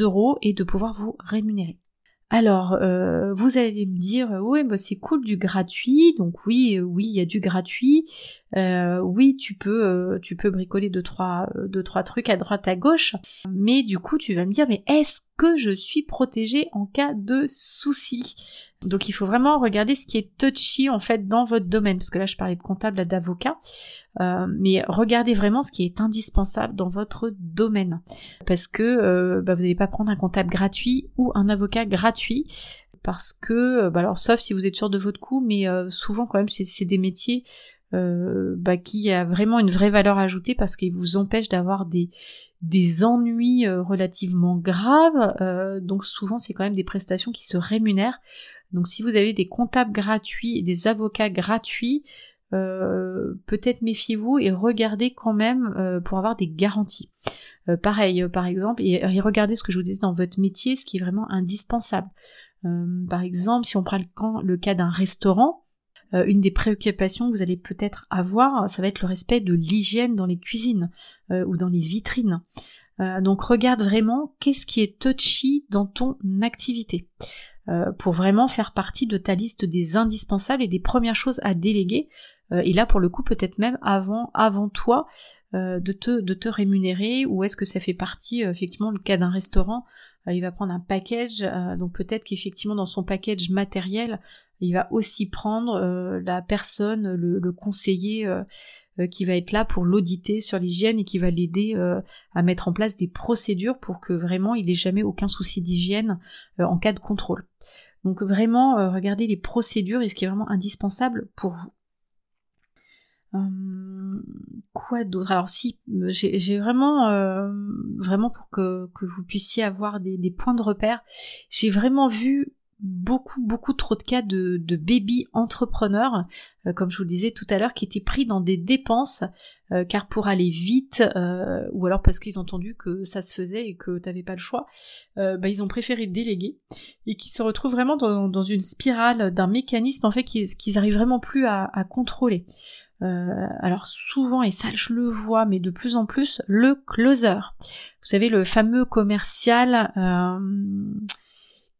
euros et de pouvoir vous rémunérer. Alors, euh, vous allez me dire, oui, bah, c'est cool du gratuit, donc oui, oui, il y a du gratuit, oui, tu peux, tu peux bricoler deux trois, deux trois trucs à droite à gauche, mais du coup, tu vas me dire, mais est-ce que je suis protégée en cas de souci donc il faut vraiment regarder ce qui est touchy en fait dans votre domaine, parce que là je parlais de comptable, d'avocat, euh, mais regardez vraiment ce qui est indispensable dans votre domaine, parce que euh, bah, vous n'allez pas prendre un comptable gratuit ou un avocat gratuit, parce que, euh, bah, alors sauf si vous êtes sûr de votre coût, mais souvent quand même c'est des métiers bah, qui a vraiment une vraie valeur ajoutée parce qu'ils vous empêchent d'avoir des, des ennuis relativement graves. donc souvent c'est quand même des prestations qui se rémunèrent. Donc si vous avez des comptables gratuits des avocats gratuits, euh, peut-être méfiez-vous et regardez quand même euh, pour avoir des garanties. Euh, pareil, par exemple, et, regardez ce que je vous disais dans votre métier, ce qui est vraiment indispensable. par exemple, si on prend le, cas d'un restaurant, une des préoccupations que vous allez peut-être avoir, ça va être le respect de l'hygiène dans les cuisines ou dans les vitrines. donc regarde vraiment qu'est-ce qui est touchy dans ton activité. Euh, pour vraiment faire partie de ta liste des indispensables et des premières choses à déléguer. Euh, et là, pour le coup, peut-être même avant, avant toi, euh, de, te, de te rémunérer, ou est-ce que ça fait partie, effectivement, le cas d'un restaurant, il va prendre un package, donc peut-être qu'effectivement, dans son package matériel, il va aussi prendre la personne, le, le conseiller qui va être là pour l'auditer sur l'hygiène et qui va l'aider à mettre en place des procédures pour que vraiment il n'ait jamais aucun souci d'hygiène en cas de contrôle. Donc vraiment, euh, regardez les procédures et ce qui est vraiment indispensable pour vous. Hum, quoi d'autre? Alors si, j'ai vraiment, euh, vraiment pour que, vous puissiez avoir des points de repère, j'ai vraiment vu beaucoup beaucoup trop de cas de, de baby entrepreneurs, euh, comme je vous le disais tout à l'heure, qui étaient pris dans des dépenses, euh, car pour aller vite, euh, ou alors parce qu'ils ont entendu que ça se faisait et que t'avais pas le choix, bah, ils ont préféré déléguer, et qui se retrouvent vraiment dans, une spirale d'un mécanisme en fait qu'ils arrivent vraiment plus à contrôler. alors souvent, et ça je le vois, mais de plus en plus, le closer. Vous savez, le fameux commercial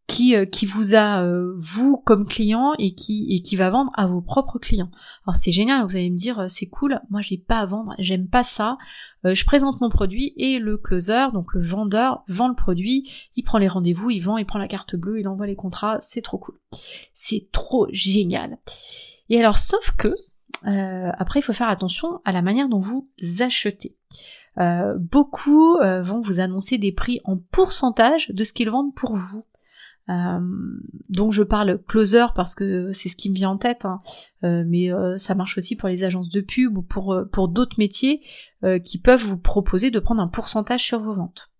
qui, euh, qui vous a euh, vous comme client et qui et qui va vendre à vos propres clients. Alors c'est génial, vous allez me dire euh, c'est cool, moi j'ai pas à vendre, j'aime pas ça. je présente mon produit et le closer, donc le vendeur, vend le produit, il prend les rendez-vous, il vend, il prend la carte bleue, il envoie les contrats, c'est trop cool. C'est trop génial. Et alors sauf que après il faut faire attention à la manière dont vous achetez. beaucoup vont vous annoncer des prix en pourcentage de ce qu'ils vendent pour vous. Euh, donc je parle closer parce que c'est ce qui me vient en tête, hein. euh, mais euh, ça marche aussi pour les agences de pub ou pour, d'autres métiers qui peuvent vous proposer de prendre un pourcentage sur vos ventes.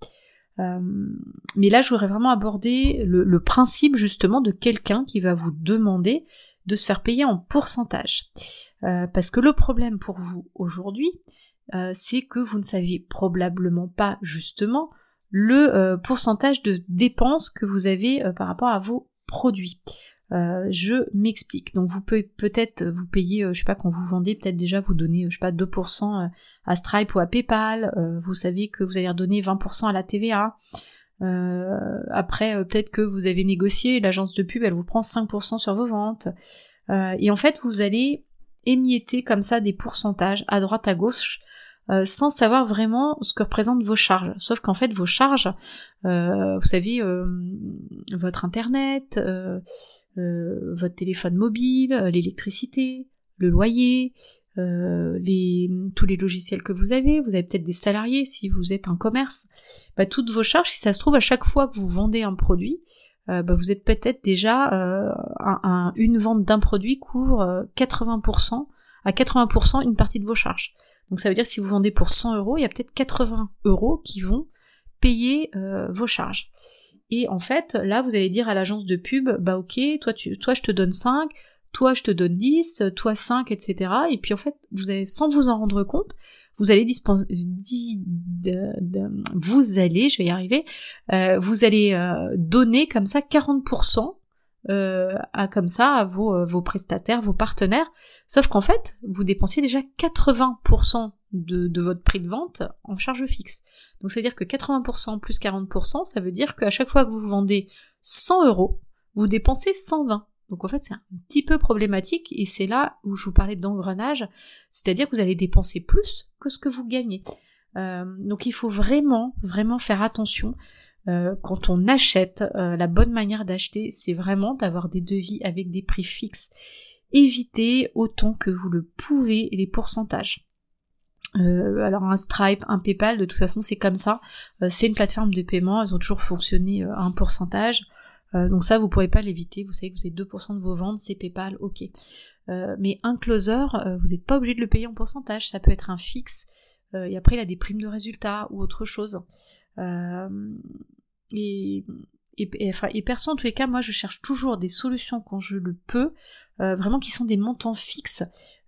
mais là, je voudrais vraiment aborder le, le principe justement de quelqu'un qui va vous demander de se faire payer en pourcentage. parce que le problème pour vous aujourd'hui, c'est que vous ne savez probablement pas justement le pourcentage de dépenses que vous avez par rapport à vos produits. Euh, je m'explique. Donc vous pouvez peut-être vous payer, euh, je sais pas, quand vous vendez, peut-être déjà vous donnez, euh, je sais pas, 2% à Stripe ou à PayPal. vous savez que vous allez redonner 20% à la TVA. après, peut-être que vous avez négocié, l'agence de pub, elle vous prend 5% sur vos ventes. et en fait, vous allez émietter comme ça des pourcentages à droite à gauche sans savoir vraiment ce que représentent vos charges. Sauf qu'en fait, vos charges, vous savez, votre internet, euh, votre téléphone mobile, euh, l'électricité, le loyer, euh, les, tous les logiciels que vous avez, vous avez peut-être des salariés si vous êtes un commerce, bah, toutes vos charges, si ça se trouve, à chaque fois que vous vendez un produit, bah, vous êtes peut-être déjà un, une vente d'un produit couvre 80% à 80% une partie de vos charges. Donc ça veut dire que si vous vendez pour 100 euros, il y a peut-être 80 euros qui vont payer vos charges. Et en fait, là, vous allez dire à l'agence de pub, bah ok, toi, tu, toi je te donne 5, toi je te donne 10, toi 5, etc. Et puis en fait, vous allez, sans vous en rendre compte, vous allez dispenser, vous allez, je vais y arriver, euh, vous allez euh, donner comme ça 40% euh, à comme ça à vos, euh, vos prestataires, vos partenaires. Sauf qu'en fait, vous dépensiez déjà 80% de, de, votre prix de vente en charge fixe. Donc ça veut dire que 80% plus 40%, ça veut dire qu'à chaque fois que vous vendez 100 euros, vous dépensez 120. Donc en fait c'est un petit peu problématique et c'est là où je vous parlais d'engrenage, c'est-à-dire que vous allez dépenser plus que ce que vous gagnez. Euh, donc il faut vraiment, vraiment faire attention. Euh, quand on achète, euh, la bonne manière d'acheter, c'est vraiment d'avoir des devis avec des prix fixes. Évitez autant que vous le pouvez les pourcentages. Euh, alors un Stripe, un PayPal, de toute façon c'est comme ça. C'est une plateforme de paiement, elles ont toujours fonctionné à un pourcentage. donc ça vous pourrez pas l'éviter, vous savez que vous avez 2% de vos ventes, c'est PayPal, ok. mais un closer, vous n'êtes pas obligé de le payer en pourcentage, ça peut être un fixe, et après il a des primes de résultats ou autre chose. Et, et, enfin, et perso, en tous les cas, moi je cherche toujours des solutions quand je le peux, vraiment qui sont des montants fixes.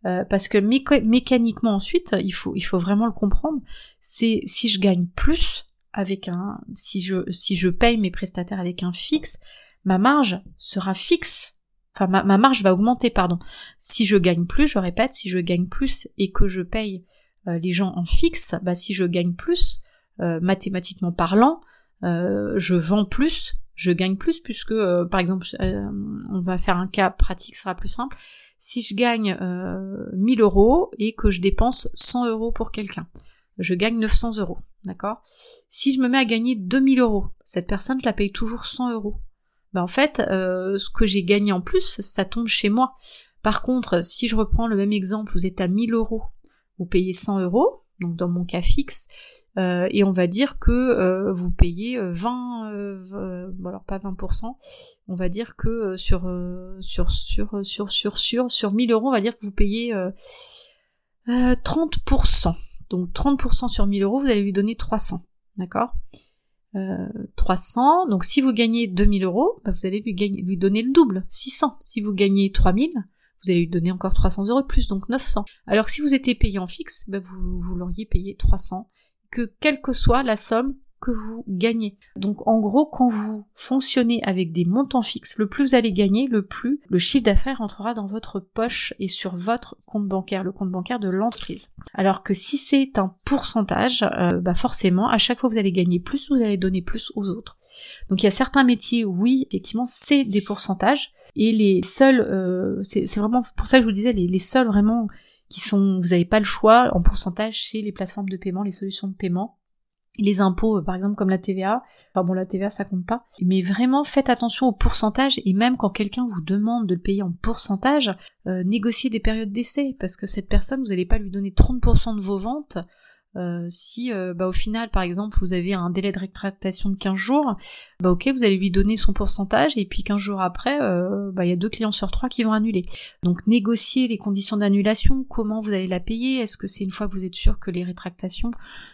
Euh, parce que mécaniquement ensuite, il faut, il faut vraiment le comprendre, c'est si je gagne plus avec un, si je, si je paye mes prestataires avec un fixe, ma marge sera fixe. Enfin, ma, marge va augmenter, pardon. Si je gagne plus, je répète, si je gagne plus et que je paye euh, les gens en fixe, bah si je gagne plus, euh, mathématiquement parlant, je vends plus, je gagne plus, puisque, par exemple, on va faire un cas pratique, ce sera plus simple si je gagne euh, 1000 euros et que je dépense 100 euros pour quelqu'un, je gagne 900 euros, d'accord? Si je me mets à gagner 2000 euros, cette personne, la paye toujours 100 euros. Ben en fait, euh, ce que j'ai gagné en plus, ça tombe chez moi. Par contre, si je reprends le même exemple, vous êtes à 1000 euros, vous payez 100 euros, donc dans mon cas fixe, euh, et on va dire que euh, vous payez 20, euh, bon alors pas 20%, on va dire que sur, sur, sur, sur, sur, sur, sur 1000 euros, on va dire que vous payez 30%. Donc 30% sur 1000 euros, vous allez lui donner 300, d'accord? 300, donc si vous gagnez 2000 euros, bah, vous allez lui, donner le double, 600. Si vous gagnez 3000, vous allez lui donner encore 300 euros plus, donc 900. Alors si vous étiez payé en fixe, bah, vous, vous l'auriez payé 300 que quelle que soit la somme que vous gagnez. Donc en gros, quand vous fonctionnez avec des montants fixes, le plus vous allez gagner, le plus le chiffre d'affaires entrera dans votre poche et sur votre compte bancaire, le compte bancaire de l'entreprise. Alors que si c'est un pourcentage, euh, bah forcément, à chaque fois que vous allez gagner plus, vous allez donner plus aux autres. Donc il y a certains métiers, oui, effectivement, c'est des pourcentages. Et les seuls, euh, c'est vraiment pour ça que je vous disais, les, les seuls vraiment qui sont, vous n'avez pas le choix en pourcentage chez les plateformes de paiement, les solutions de paiement. Les impôts, euh, par exemple, comme la TVA. Enfin bon, la TVA, ça compte pas. Mais vraiment, faites attention au pourcentage. Et même quand quelqu'un vous demande de le payer en pourcentage, euh, négociez des périodes d'essai. Parce que cette personne, vous n'allez pas lui donner 30% de vos ventes euh, si euh, bah, au final, par exemple, vous avez un délai de rétractation de 15 jours, bah ok, vous allez lui donner son pourcentage et puis 15 jours après, euh, bah, il y a deux clients sur trois qui vont annuler. Donc négocier les conditions d'annulation, comment vous allez la payer, est-ce que c'est une fois que vous êtes sûr que les rétractations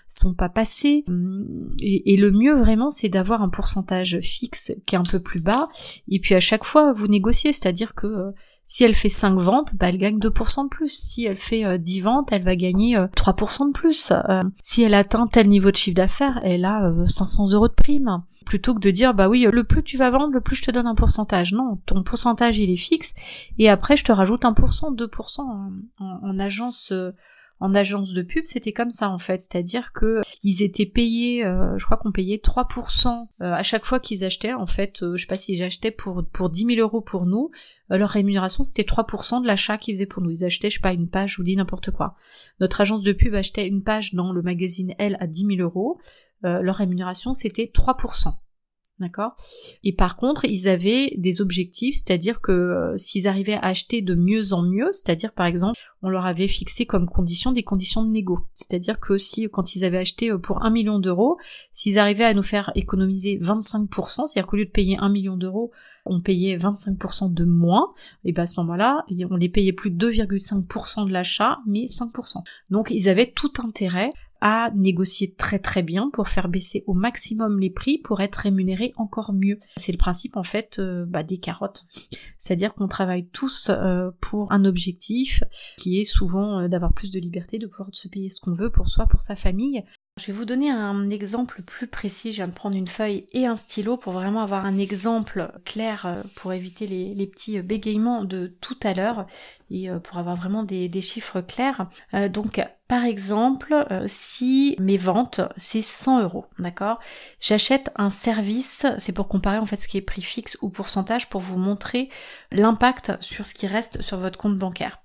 sont pas passées hum, et, le mieux vraiment, c'est d'avoir un pourcentage fixe qui est un peu plus bas et puis à chaque fois vous négociez, c'est-à-dire que Si elle fait 5 ventes, bah elle gagne 2% de plus. Si elle fait 10 euh, ventes, elle va gagner 3% de plus. si elle atteint tel niveau de chiffre d'affaires, elle a 500 euros de prime. Plutôt que de dire, bah oui, le plus tu vas vendre, le plus je te donne un pourcentage. Non, ton pourcentage il est fixe, et après je te rajoute 1%, 2% en, en agence en agence de pub, c'était comme ça en fait, c'est-à-dire que ils étaient payés, euh, je crois qu'on payait 3% euh, à chaque fois qu'ils achetaient. En fait, euh, je sais pas s'ils achetaient pour pour 10 000 euros pour nous, leur rémunération c'était 3% de l'achat qu'ils faisaient pour nous. Ils achetaient, je sais pas, une page, vous dis n'importe quoi. Notre agence de pub achetait une page dans le magazine L à 10 000 euros. leur rémunération c'était 3%. D'accord? Et par contre, ils avaient des objectifs, c'est-à-dire que euh, s'ils arrivaient à acheter de mieux en mieux, c'est-à-dire par exemple, on leur avait fixé comme condition des conditions de négo. C'est-à-dire que si quand ils avaient acheté euh, pour un million d'euros, s'ils arrivaient à nous faire économiser 25%, c'est-à-dire qu'au lieu de payer un million d'euros, on payait 25% de moins, et bien à ce moment-là, on les payait plus 2,5% de l'achat, mais 5%. Donc ils avaient tout intérêt à négocier très très bien pour faire baisser au maximum les prix pour être rémunéré encore mieux. C'est le principe en fait euh, bah, des carottes. C'est-à-dire qu'on travaille tous euh, pour un objectif qui est souvent euh, d'avoir plus de liberté, de pouvoir se payer ce qu'on veut pour soi, pour sa famille. Je vais vous donner un exemple plus précis. Je viens de prendre une feuille et un stylo pour vraiment avoir un exemple clair pour éviter les, petits bégayements de tout à l'heure et pour avoir vraiment des, chiffres clairs. donc par exemple, euh, si mes ventes, c'est 100 euros, d'accord? J'achète un service, c'est pour comparer en fait ce qui est prix fixe ou pourcentage pour vous montrer l'impact sur ce qui reste sur votre compte bancaire.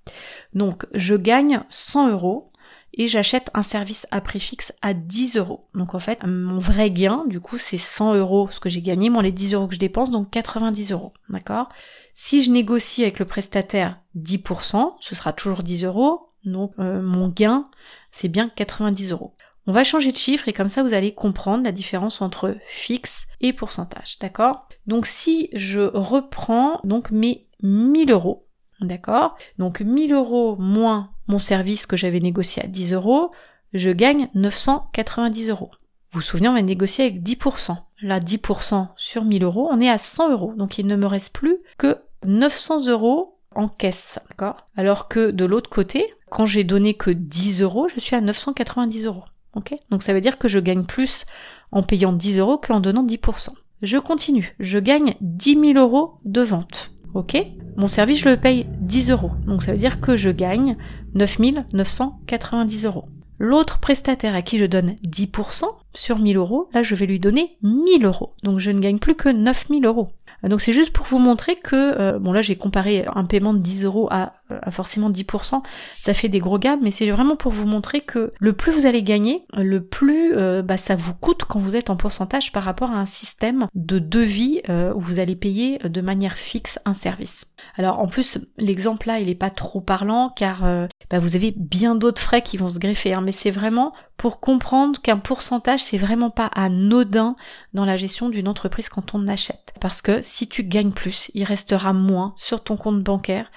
Donc, je gagne 100 euros et j'achète un service à prix fixe à 10 euros. Donc en fait, mon vrai gain, du coup, c'est 100 euros ce que j'ai gagné, moins les 10 euros que je dépense, donc 90 euros, d'accord? Si je négocie avec le prestataire 10%, ce sera toujours 10 euros, donc euh, mon gain, c'est bien 90 euros. On va changer de chiffre et comme ça vous allez comprendre la différence entre fixe et pourcentage, d'accord? Donc si je reprends donc mes 1000 euros, d'accord? Donc 1000 euros moins mon service que j'avais négocié à 10 euros, je gagne 990 euros. Vous vous souvenez, on va négocier avec 10%. Là, 10% sur 1000 euros, on est à 100 euros. Donc il ne me reste plus que 900 euros en caisse, d'accord? Alors que de l'autre côté, quand j'ai donné que 10 euros, je suis à 990 euros. Ok? Donc ça veut dire que je gagne plus en payant 10 euros qu'en donnant 10%. Je continue. Je gagne 10 000 euros de vente. Ok? Mon service, je le paye 10 euros. Donc ça veut dire que je gagne 9 990 euros. L'autre prestataire à qui je donne 10% sur 1000 euros, là je vais lui donner 1000 euros. Donc je ne gagne plus que 9000 euros. Donc c'est juste pour vous montrer que, euh, bon là j'ai comparé un paiement de 10 euros à, forcément 10%, ça fait des gros gaps, mais c'est vraiment pour vous montrer que le plus vous allez gagner, le plus euh, bah, ça vous coûte quand vous êtes en pourcentage par rapport à un système de devis euh, où vous allez payer de manière fixe un service. Alors en plus l'exemple là il est pas trop parlant car bah, vous avez bien d'autres frais qui vont se greffer, hein, mais c'est vraiment pour comprendre qu'un pourcentage c'est vraiment pas anodin dans la gestion d'une entreprise quand on achète. Parce que si tu gagnes plus, il restera moins sur ton compte bancaire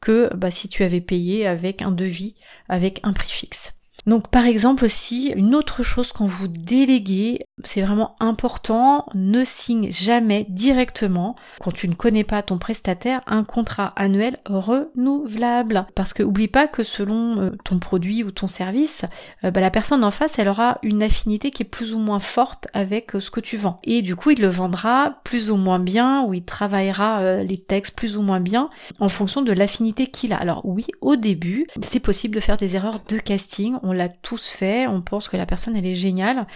que bah, si tu avais payé avec un devis, avec un prix fixe. Donc par exemple aussi, une autre chose quand vous déléguez, c'est vraiment important, ne signe jamais directement, quand tu ne connais pas ton prestataire, un contrat annuel renouvelable. Parce que oublie pas que selon euh, ton produit ou ton service, euh, bah, la personne en face, elle aura une affinité qui est plus ou moins forte avec euh, ce que tu vends. Et du coup, il le vendra plus ou moins bien, ou il travaillera les textes plus ou moins bien en fonction de l'affinité qu'il a. Alors oui, au début, c'est possible de faire des erreurs de casting l'a tous fait, on pense que la personne elle est géniale,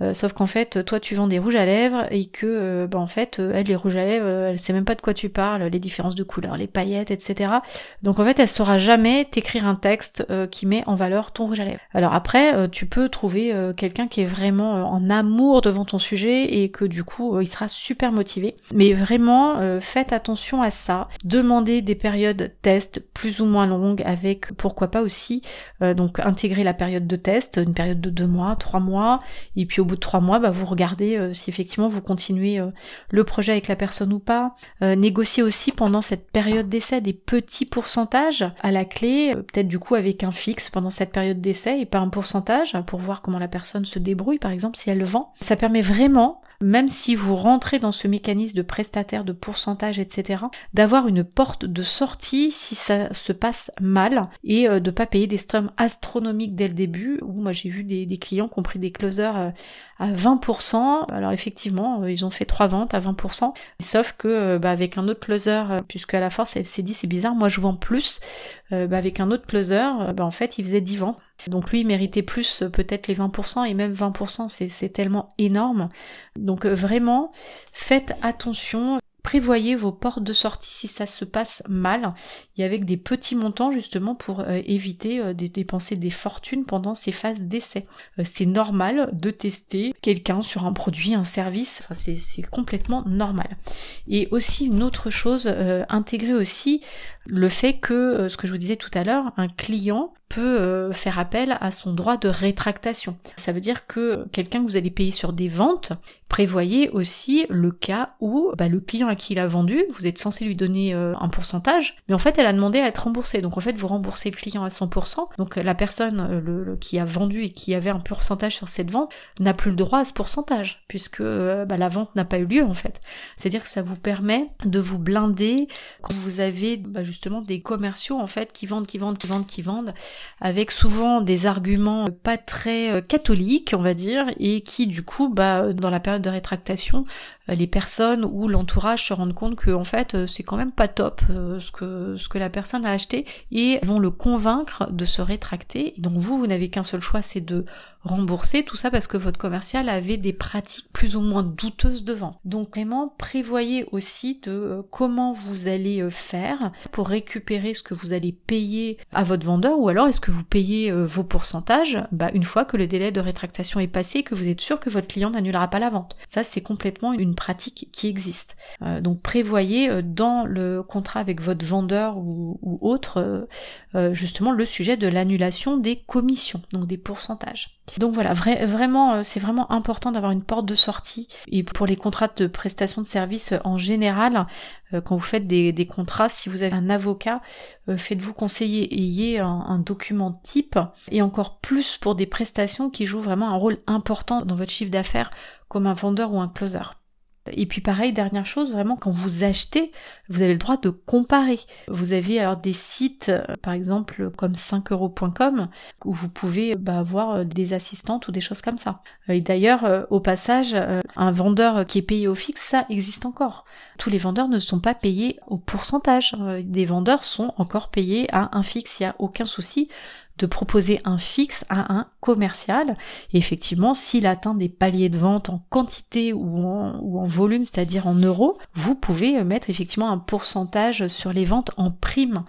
euh, sauf qu'en fait toi tu vends des rouges à lèvres et que euh, bah, en fait euh, elle les rouges à lèvres elle sait même pas de quoi tu parles, les différences de couleurs, les paillettes, etc. Donc en fait elle saura jamais t'écrire un texte qui met en valeur ton rouge à lèvres. Alors après tu peux trouver quelqu'un qui est vraiment en amour devant ton sujet et que du coup il sera super motivé. Mais vraiment faites attention à ça. Demandez des périodes test plus ou moins longues avec pourquoi pas aussi donc intégrer la période de test, une période de deux mois, trois mois, et puis au bout de trois mois, bah, vous regardez euh, si effectivement vous continuez euh, le projet avec la personne ou pas. Euh, négocier aussi pendant cette période d'essai des petits pourcentages à la clé, peut-être du coup avec un fixe pendant cette période d'essai et pas un pourcentage pour voir comment la personne se débrouille, par exemple si elle le vend. Ça permet vraiment même si vous rentrez dans ce mécanisme de prestataire, de pourcentage, etc., d'avoir une porte de sortie si ça se passe mal et euh, de pas payer des sommes astronomiques dès le début. Ou moi j'ai vu des, clients qui ont pris des closers euh, à 20%. Alors effectivement, euh, ils ont fait trois ventes à 20%. Sauf que bah, avec un autre closer, puisque à la force elle s'est dit c'est bizarre, moi je vends plus. Bah, avec un autre closer, bah, en fait il faisait 10 ventes. Donc lui il méritait plus peut-être les 20% et même 20% c'est tellement énorme. Donc vraiment faites attention prévoyez vos portes de sortie si ça se passe mal et avec des petits montants justement pour euh, éviter euh, de dépenser des fortunes pendant ces phases d'essai. Euh, c'est normal de tester quelqu'un sur un produit, un service, c'est complètement normal. Et aussi une autre chose, intégrer aussi le fait que, ce que je vous disais tout à l'heure, un client peut faire appel à son droit de rétractation. Ça veut dire que quelqu'un que vous allez payer sur des ventes, prévoyez aussi le cas où bah, le client à qui il a vendu, vous êtes censé lui donner un pourcentage, mais en fait elle a demandé à être remboursée. Donc en fait, vous remboursez le client à 100%. Donc la personne euh, le, qui a vendu et qui avait un pourcentage sur cette vente n'a plus le droit à ce pourcentage, puisque euh, bah, la vente n'a pas eu lieu en fait. C'est-à-dire que ça vous permet de vous blinder quand vous avez bah, justement des commerciaux en fait qui vendent, qui vendent, qui vendent, qui vendent, avec souvent des arguments pas très euh, catholiques, on va dire, et qui du coup, bah, dans la période de rétractation, les personnes ou l'entourage se rendent compte que en fait c'est quand même pas top ce que ce que la personne a acheté et vont le convaincre de se rétracter. Donc vous, vous n'avez qu'un seul choix, c'est de rembourser tout ça parce que votre commercial avait des pratiques plus ou moins douteuses devant. Donc vraiment prévoyez aussi de euh, comment vous allez euh, faire pour récupérer ce que vous allez payer à votre vendeur ou alors est-ce que vous payez euh, vos pourcentages bah, une fois que le délai de rétractation est passé et que vous êtes sûr que votre client n'annulera pas la vente. Ça c'est complètement une pratique qui existe. donc prévoyez dans le contrat avec votre vendeur ou, autre justement le sujet de l'annulation des commissions, donc des pourcentages. Donc voilà, vraiment, euh, c'est vraiment important d'avoir une porte de sortie. Et pour les contrats de prestation de services euh, en général, euh, quand vous faites des, contrats, si vous avez un avocat, faites-vous conseiller, ayez un, un, document type. Et encore plus pour des prestations qui jouent vraiment un rôle important dans votre chiffre d'affaires, comme un vendeur ou un closer. Et puis pareil, dernière chose, vraiment quand vous achetez, vous avez le droit de comparer. Vous avez alors des sites, euh, par exemple comme 5euros.com, où vous pouvez bah, avoir euh, des assistantes ou des choses comme ça. Et d'ailleurs, euh, au passage, un vendeur qui est payé au fixe, ça existe encore. Tous les vendeurs ne sont pas payés au pourcentage. Des vendeurs sont encore payés à un fixe, il n'y a aucun souci de proposer un fixe à un commercial. Effectivement, s'il atteint des paliers de vente en quantité ou en, volume, c'est-à-dire en euros, vous pouvez mettre effectivement un pourcentage sur les ventes en prime.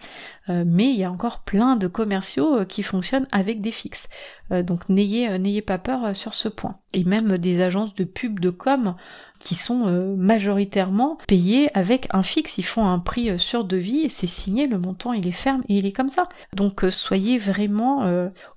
Euh, mais il y a encore plein de commerciaux euh, qui fonctionnent avec des fixes. Euh, donc n'ayez n'ayez pas peur sur ce point. Et même des agences de pub de com qui sont euh, majoritairement payés avec un fixe. Ils font un prix euh, sur devis et c'est signé, le montant il est ferme et il est comme ça. Donc euh, soyez vraiment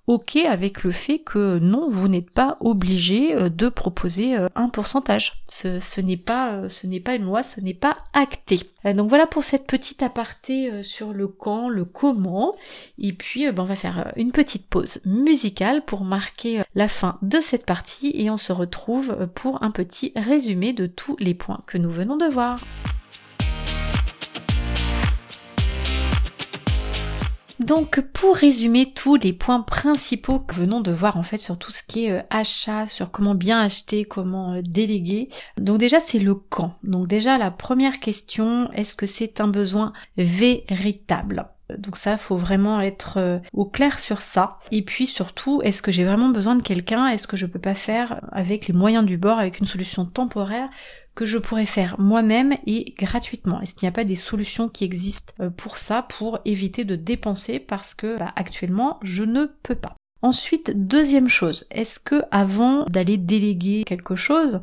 ok avec le fait que non, vous n'êtes pas obligé de proposer un pourcentage. Ce, n'est pas, ce n'est pas une loi, ce n'est pas acté. Donc voilà pour cette petite aparté sur le quand, le comment. Et puis ben, on va faire une petite pause musicale pour marquer la fin de cette partie et on se retrouve pour un petit résumé de tous les points que nous venons de voir. Donc pour résumer tous les points principaux que venons de voir en fait sur tout ce qui est euh, achat, sur comment bien acheter, comment euh, déléguer. Donc déjà c'est le quand. Donc déjà la première question, est-ce que c'est un besoin véritable? Donc ça, faut vraiment être euh, au clair sur ça. Et puis surtout, est-ce que j'ai vraiment besoin de quelqu'un? Est-ce que je peux pas faire avec les moyens du bord, avec une solution temporaire? Que je pourrais faire moi-même et gratuitement. Est-ce qu'il n'y a pas des solutions qui existent euh, pour ça, pour éviter de dépenser parce que bah, actuellement je ne peux pas? Ensuite, deuxième chose, est-ce que avant d'aller déléguer quelque chose,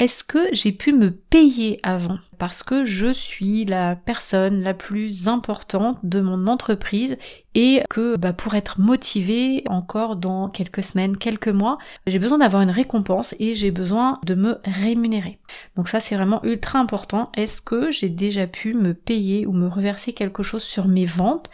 est-ce que j'ai pu me payer avant? Parce que je suis la personne la plus importante de mon entreprise et que bah, pour être motivée encore dans quelques semaines, quelques mois, j'ai besoin d'avoir une récompense et j'ai besoin de me rémunérer. Donc ça c'est vraiment ultra important. Est-ce que j'ai déjà pu me payer ou me reverser quelque chose sur mes ventes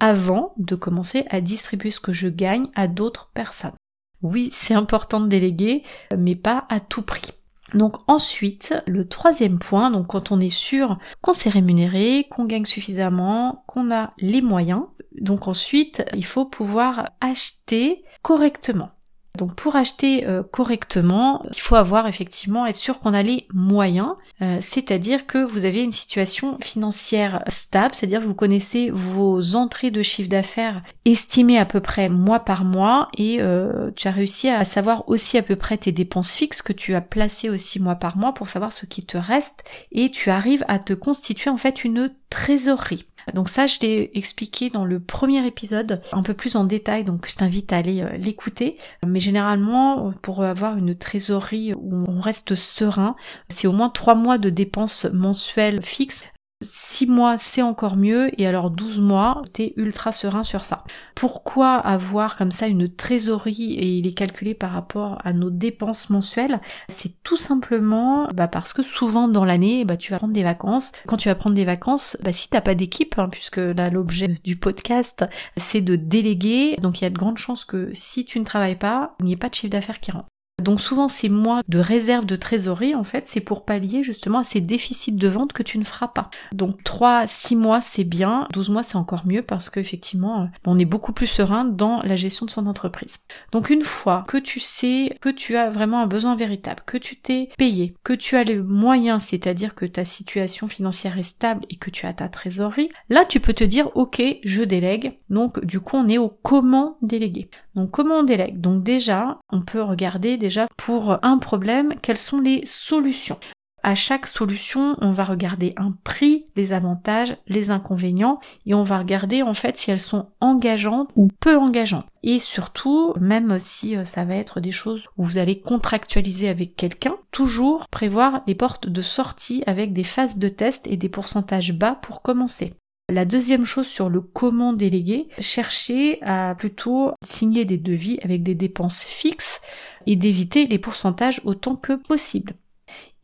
avant de commencer à distribuer ce que je gagne à d'autres personnes? Oui, c'est important de déléguer, mais pas à tout prix. Donc ensuite, le troisième point, donc quand on est sûr qu'on s'est rémunéré, qu'on gagne suffisamment, qu'on a les moyens, donc ensuite, il faut pouvoir acheter correctement. Donc pour acheter euh, correctement, il faut avoir effectivement être sûr qu'on a les moyens, euh, c'est-à-dire que vous avez une situation financière stable, c'est-à-dire que vous connaissez vos entrées de chiffre d'affaires estimées à peu près mois par mois et euh, tu as réussi à savoir aussi à peu près tes dépenses fixes que tu as placées aussi mois par mois pour savoir ce qui te reste et tu arrives à te constituer en fait une trésorerie. Donc ça, je l'ai expliqué dans le premier épisode, un peu plus en détail, donc je t'invite à aller euh, l'écouter. Mais généralement, pour avoir une trésorerie où on reste serein, c'est au moins trois mois de dépenses mensuelles fixes 6 mois, c'est encore mieux, et alors 12 mois, t'es ultra serein sur ça. Pourquoi avoir comme ça une trésorerie et il est calculé par rapport à nos dépenses mensuelles? C'est tout simplement bah, parce que souvent dans l'année, bah, tu vas prendre des vacances. Quand tu vas prendre des vacances, bah, si t'as pas d'équipe, hein, puisque là l'objet du podcast, c'est de déléguer, donc il y a de grandes chances que si tu ne travailles pas, il n'y ait pas de chiffre d'affaires qui rentre. Donc souvent ces mois de réserve de trésorerie, en fait, c'est pour pallier justement à ces déficits de vente que tu ne feras pas. Donc 3, 6 mois c'est bien, 12 mois c'est encore mieux parce qu'effectivement, on est beaucoup plus serein dans la gestion de son entreprise. Donc une fois que tu sais que tu as vraiment un besoin véritable, que tu t'es payé, que tu as les moyens, c'est-à-dire que ta situation financière est stable et que tu as ta trésorerie, là tu peux te dire ok, je délègue. Donc du coup on est au comment déléguer. Donc comment on délègue? Donc déjà, on peut regarder déjà pour un problème, quelles sont les solutions. À chaque solution, on va regarder un prix, les avantages, les inconvénients, et on va regarder en fait si elles sont engageantes ou peu engageantes. Et surtout, même si euh, ça va être des choses où vous allez contractualiser avec quelqu'un, toujours prévoir des portes de sortie avec des phases de test et des pourcentages bas pour commencer. La deuxième chose sur le comment déléguer, chercher à plutôt signer des devis avec des dépenses fixes et d'éviter les pourcentages autant que possible.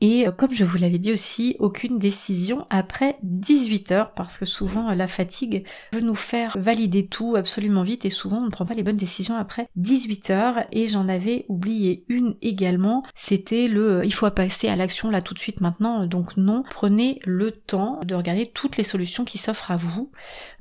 Et euh, comme je vous l'avais dit aussi, aucune décision après 18 heures parce que souvent la fatigue veut nous faire valider tout absolument vite et souvent on ne prend pas les bonnes décisions après 18 heures. Et j'en avais oublié une également, c'était le euh, il faut passer à l'action là tout de suite maintenant. Donc non, prenez le temps de regarder toutes les solutions qui s'offrent à vous.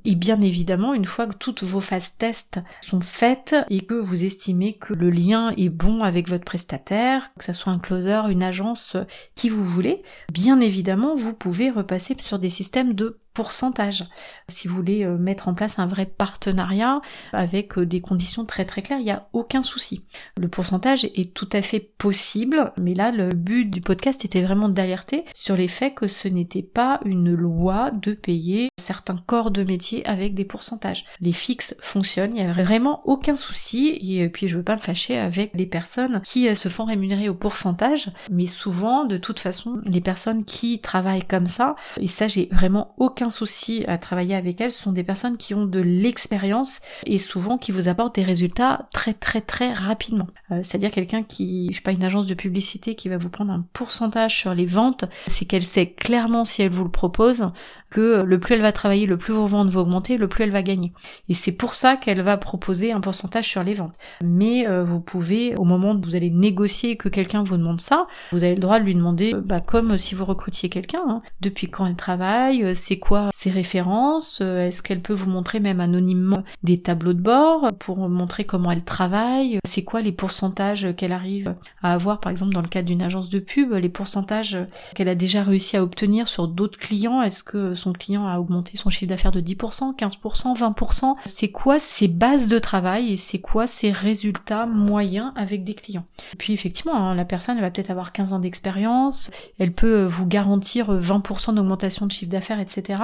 Et bien évidemment une fois que toutes vos phases tests sont faites et que vous estimez que le lien est bon avec votre prestataire, que ce soit un closer, une agence qui vous voulez, bien évidemment, vous pouvez repasser sur des systèmes de pourcentage. Si vous voulez euh, mettre en place un vrai partenariat avec euh, des conditions très très claires, il n'y a aucun souci. Le pourcentage est tout à fait possible, mais là le but du podcast était vraiment d'alerter sur les faits que ce n'était pas une loi de payer certains corps de métier avec des pourcentages. Les fixes fonctionnent, il n'y a vraiment aucun souci, et euh, puis je veux pas me fâcher avec les personnes qui se font rémunérer au pourcentage, mais souvent de toute façon les personnes qui travaillent comme ça, et ça j'ai vraiment aucun souci à travailler avec elles, ce sont des personnes qui ont de l'expérience et souvent qui vous apportent des résultats très très très rapidement. Euh, c'est-à-dire quelqu'un qui, je sais pas, une agence de publicité qui va vous prendre un pourcentage sur les ventes, c'est qu'elle sait clairement si elle vous le propose que le plus elle va travailler, le plus vos ventes vont augmenter, le plus elle va gagner. Et c'est pour ça qu'elle va proposer un pourcentage sur les ventes. Mais euh, vous pouvez, au moment où vous allez négocier que quelqu'un vous demande ça, vous avez le droit de lui demander, euh, bah, comme si vous recrutiez quelqu'un, hein, depuis quand elle travaille, c'est quoi ses références euh, Est-ce qu'elle peut vous montrer même anonymement des tableaux de bord pour montrer comment elle travaille? C'est quoi les pourcentages qu'elle arrive à avoir par exemple dans le cadre d'une agence de pub Les pourcentages qu'elle a déjà réussi à obtenir sur d'autres clients? Est-ce que son client a augmenté son chiffre d'affaires de 10%, 15%, 20% C'est quoi ses bases de travail et c'est quoi ses résultats moyens avec des clients? Puis effectivement, hein, la personne elle va peut-être avoir 15 ans d'expérience, elle peut vous garantir 20% d'augmentation de chiffre d'affaires, etc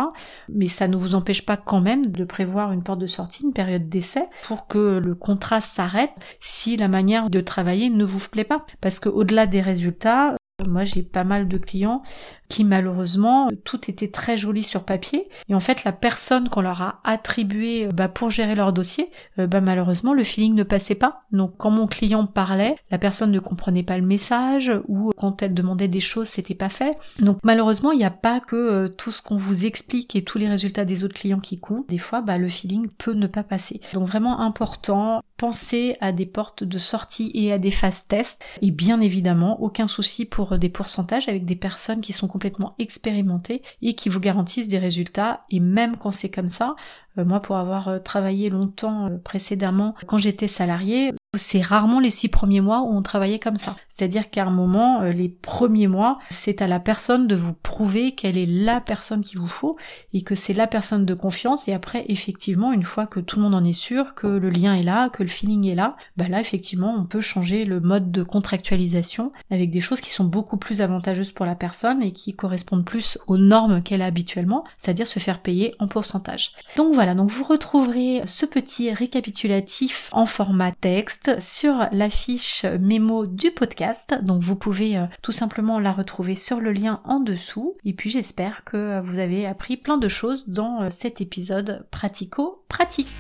mais ça ne vous empêche pas quand même de prévoir une porte de sortie, une période d'essai, pour que le contrat s'arrête si la manière de travailler ne vous plaît pas. Parce que au-delà des résultats, moi, j'ai pas mal de clients qui malheureusement, tout était très joli sur papier. Et en fait, la personne qu'on leur a attribuée bah, pour gérer leur dossier, euh, bah, malheureusement, le feeling ne passait pas. Donc, quand mon client parlait, la personne ne comprenait pas le message ou quand elle demandait des choses, c'était pas fait. Donc, malheureusement, il n'y a pas que euh, tout ce qu'on vous explique et tous les résultats des autres clients qui comptent. Des fois, bah, le feeling peut ne pas passer. Donc, vraiment important penser à des portes de sortie et à des phases tests. Et bien évidemment, aucun souci pour des pourcentages avec des personnes qui sont complètement expérimentées et qui vous garantissent des résultats. Et même quand c'est comme ça, euh, moi, pour avoir euh, travaillé longtemps euh, précédemment, quand j'étais salarié, c'est rarement les six premiers mois où on travaillait comme ça. C'est-à-dire qu'à un moment, les premiers mois, c'est à la personne de vous prouver qu'elle est la personne qu'il vous faut et que c'est la personne de confiance. Et après, effectivement, une fois que tout le monde en est sûr, que le lien est là, que le feeling est là, bah là, effectivement, on peut changer le mode de contractualisation avec des choses qui sont beaucoup plus avantageuses pour la personne et qui correspondent plus aux normes qu'elle a habituellement, c'est-à-dire se faire payer en pourcentage. Donc voilà voilà, donc vous retrouverez ce petit récapitulatif en format texte sur la fiche mémo du podcast. Donc vous pouvez euh, tout simplement la retrouver sur le lien en dessous. Et puis j'espère que vous avez appris plein de choses dans euh, cet épisode pratico-pratique.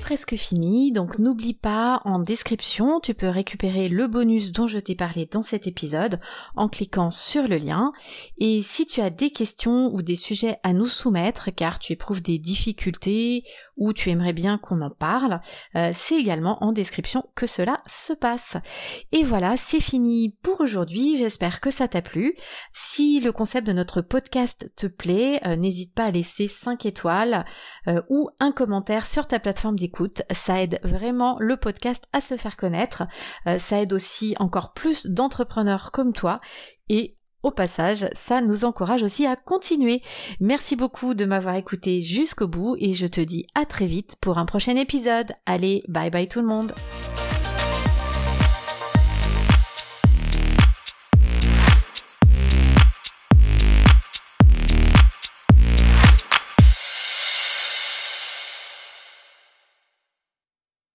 Presque fini, donc n'oublie pas, en description, tu peux récupérer le bonus dont je t'ai parlé dans cet épisode en cliquant sur le lien. Et si tu as des questions ou des sujets à nous soumettre, car tu éprouves des difficultés ou tu aimerais bien qu'on en parle, euh, c'est également en description que cela se passe. Et voilà, c'est fini pour aujourd'hui, j'espère que ça t'a plu. Si le concept de notre podcast te plaît, euh, n'hésite pas à laisser 5 étoiles euh, ou un commentaire sur ta plateforme d'écoute, ça aide vraiment le podcast à se faire connaître, ça aide aussi encore plus d'entrepreneurs comme toi. Et au passage, ça nous encourage aussi à continuer. Merci beaucoup de m'avoir écouté jusqu'au bout et je te dis à très vite pour un prochain épisode. Allez, bye bye tout le monde.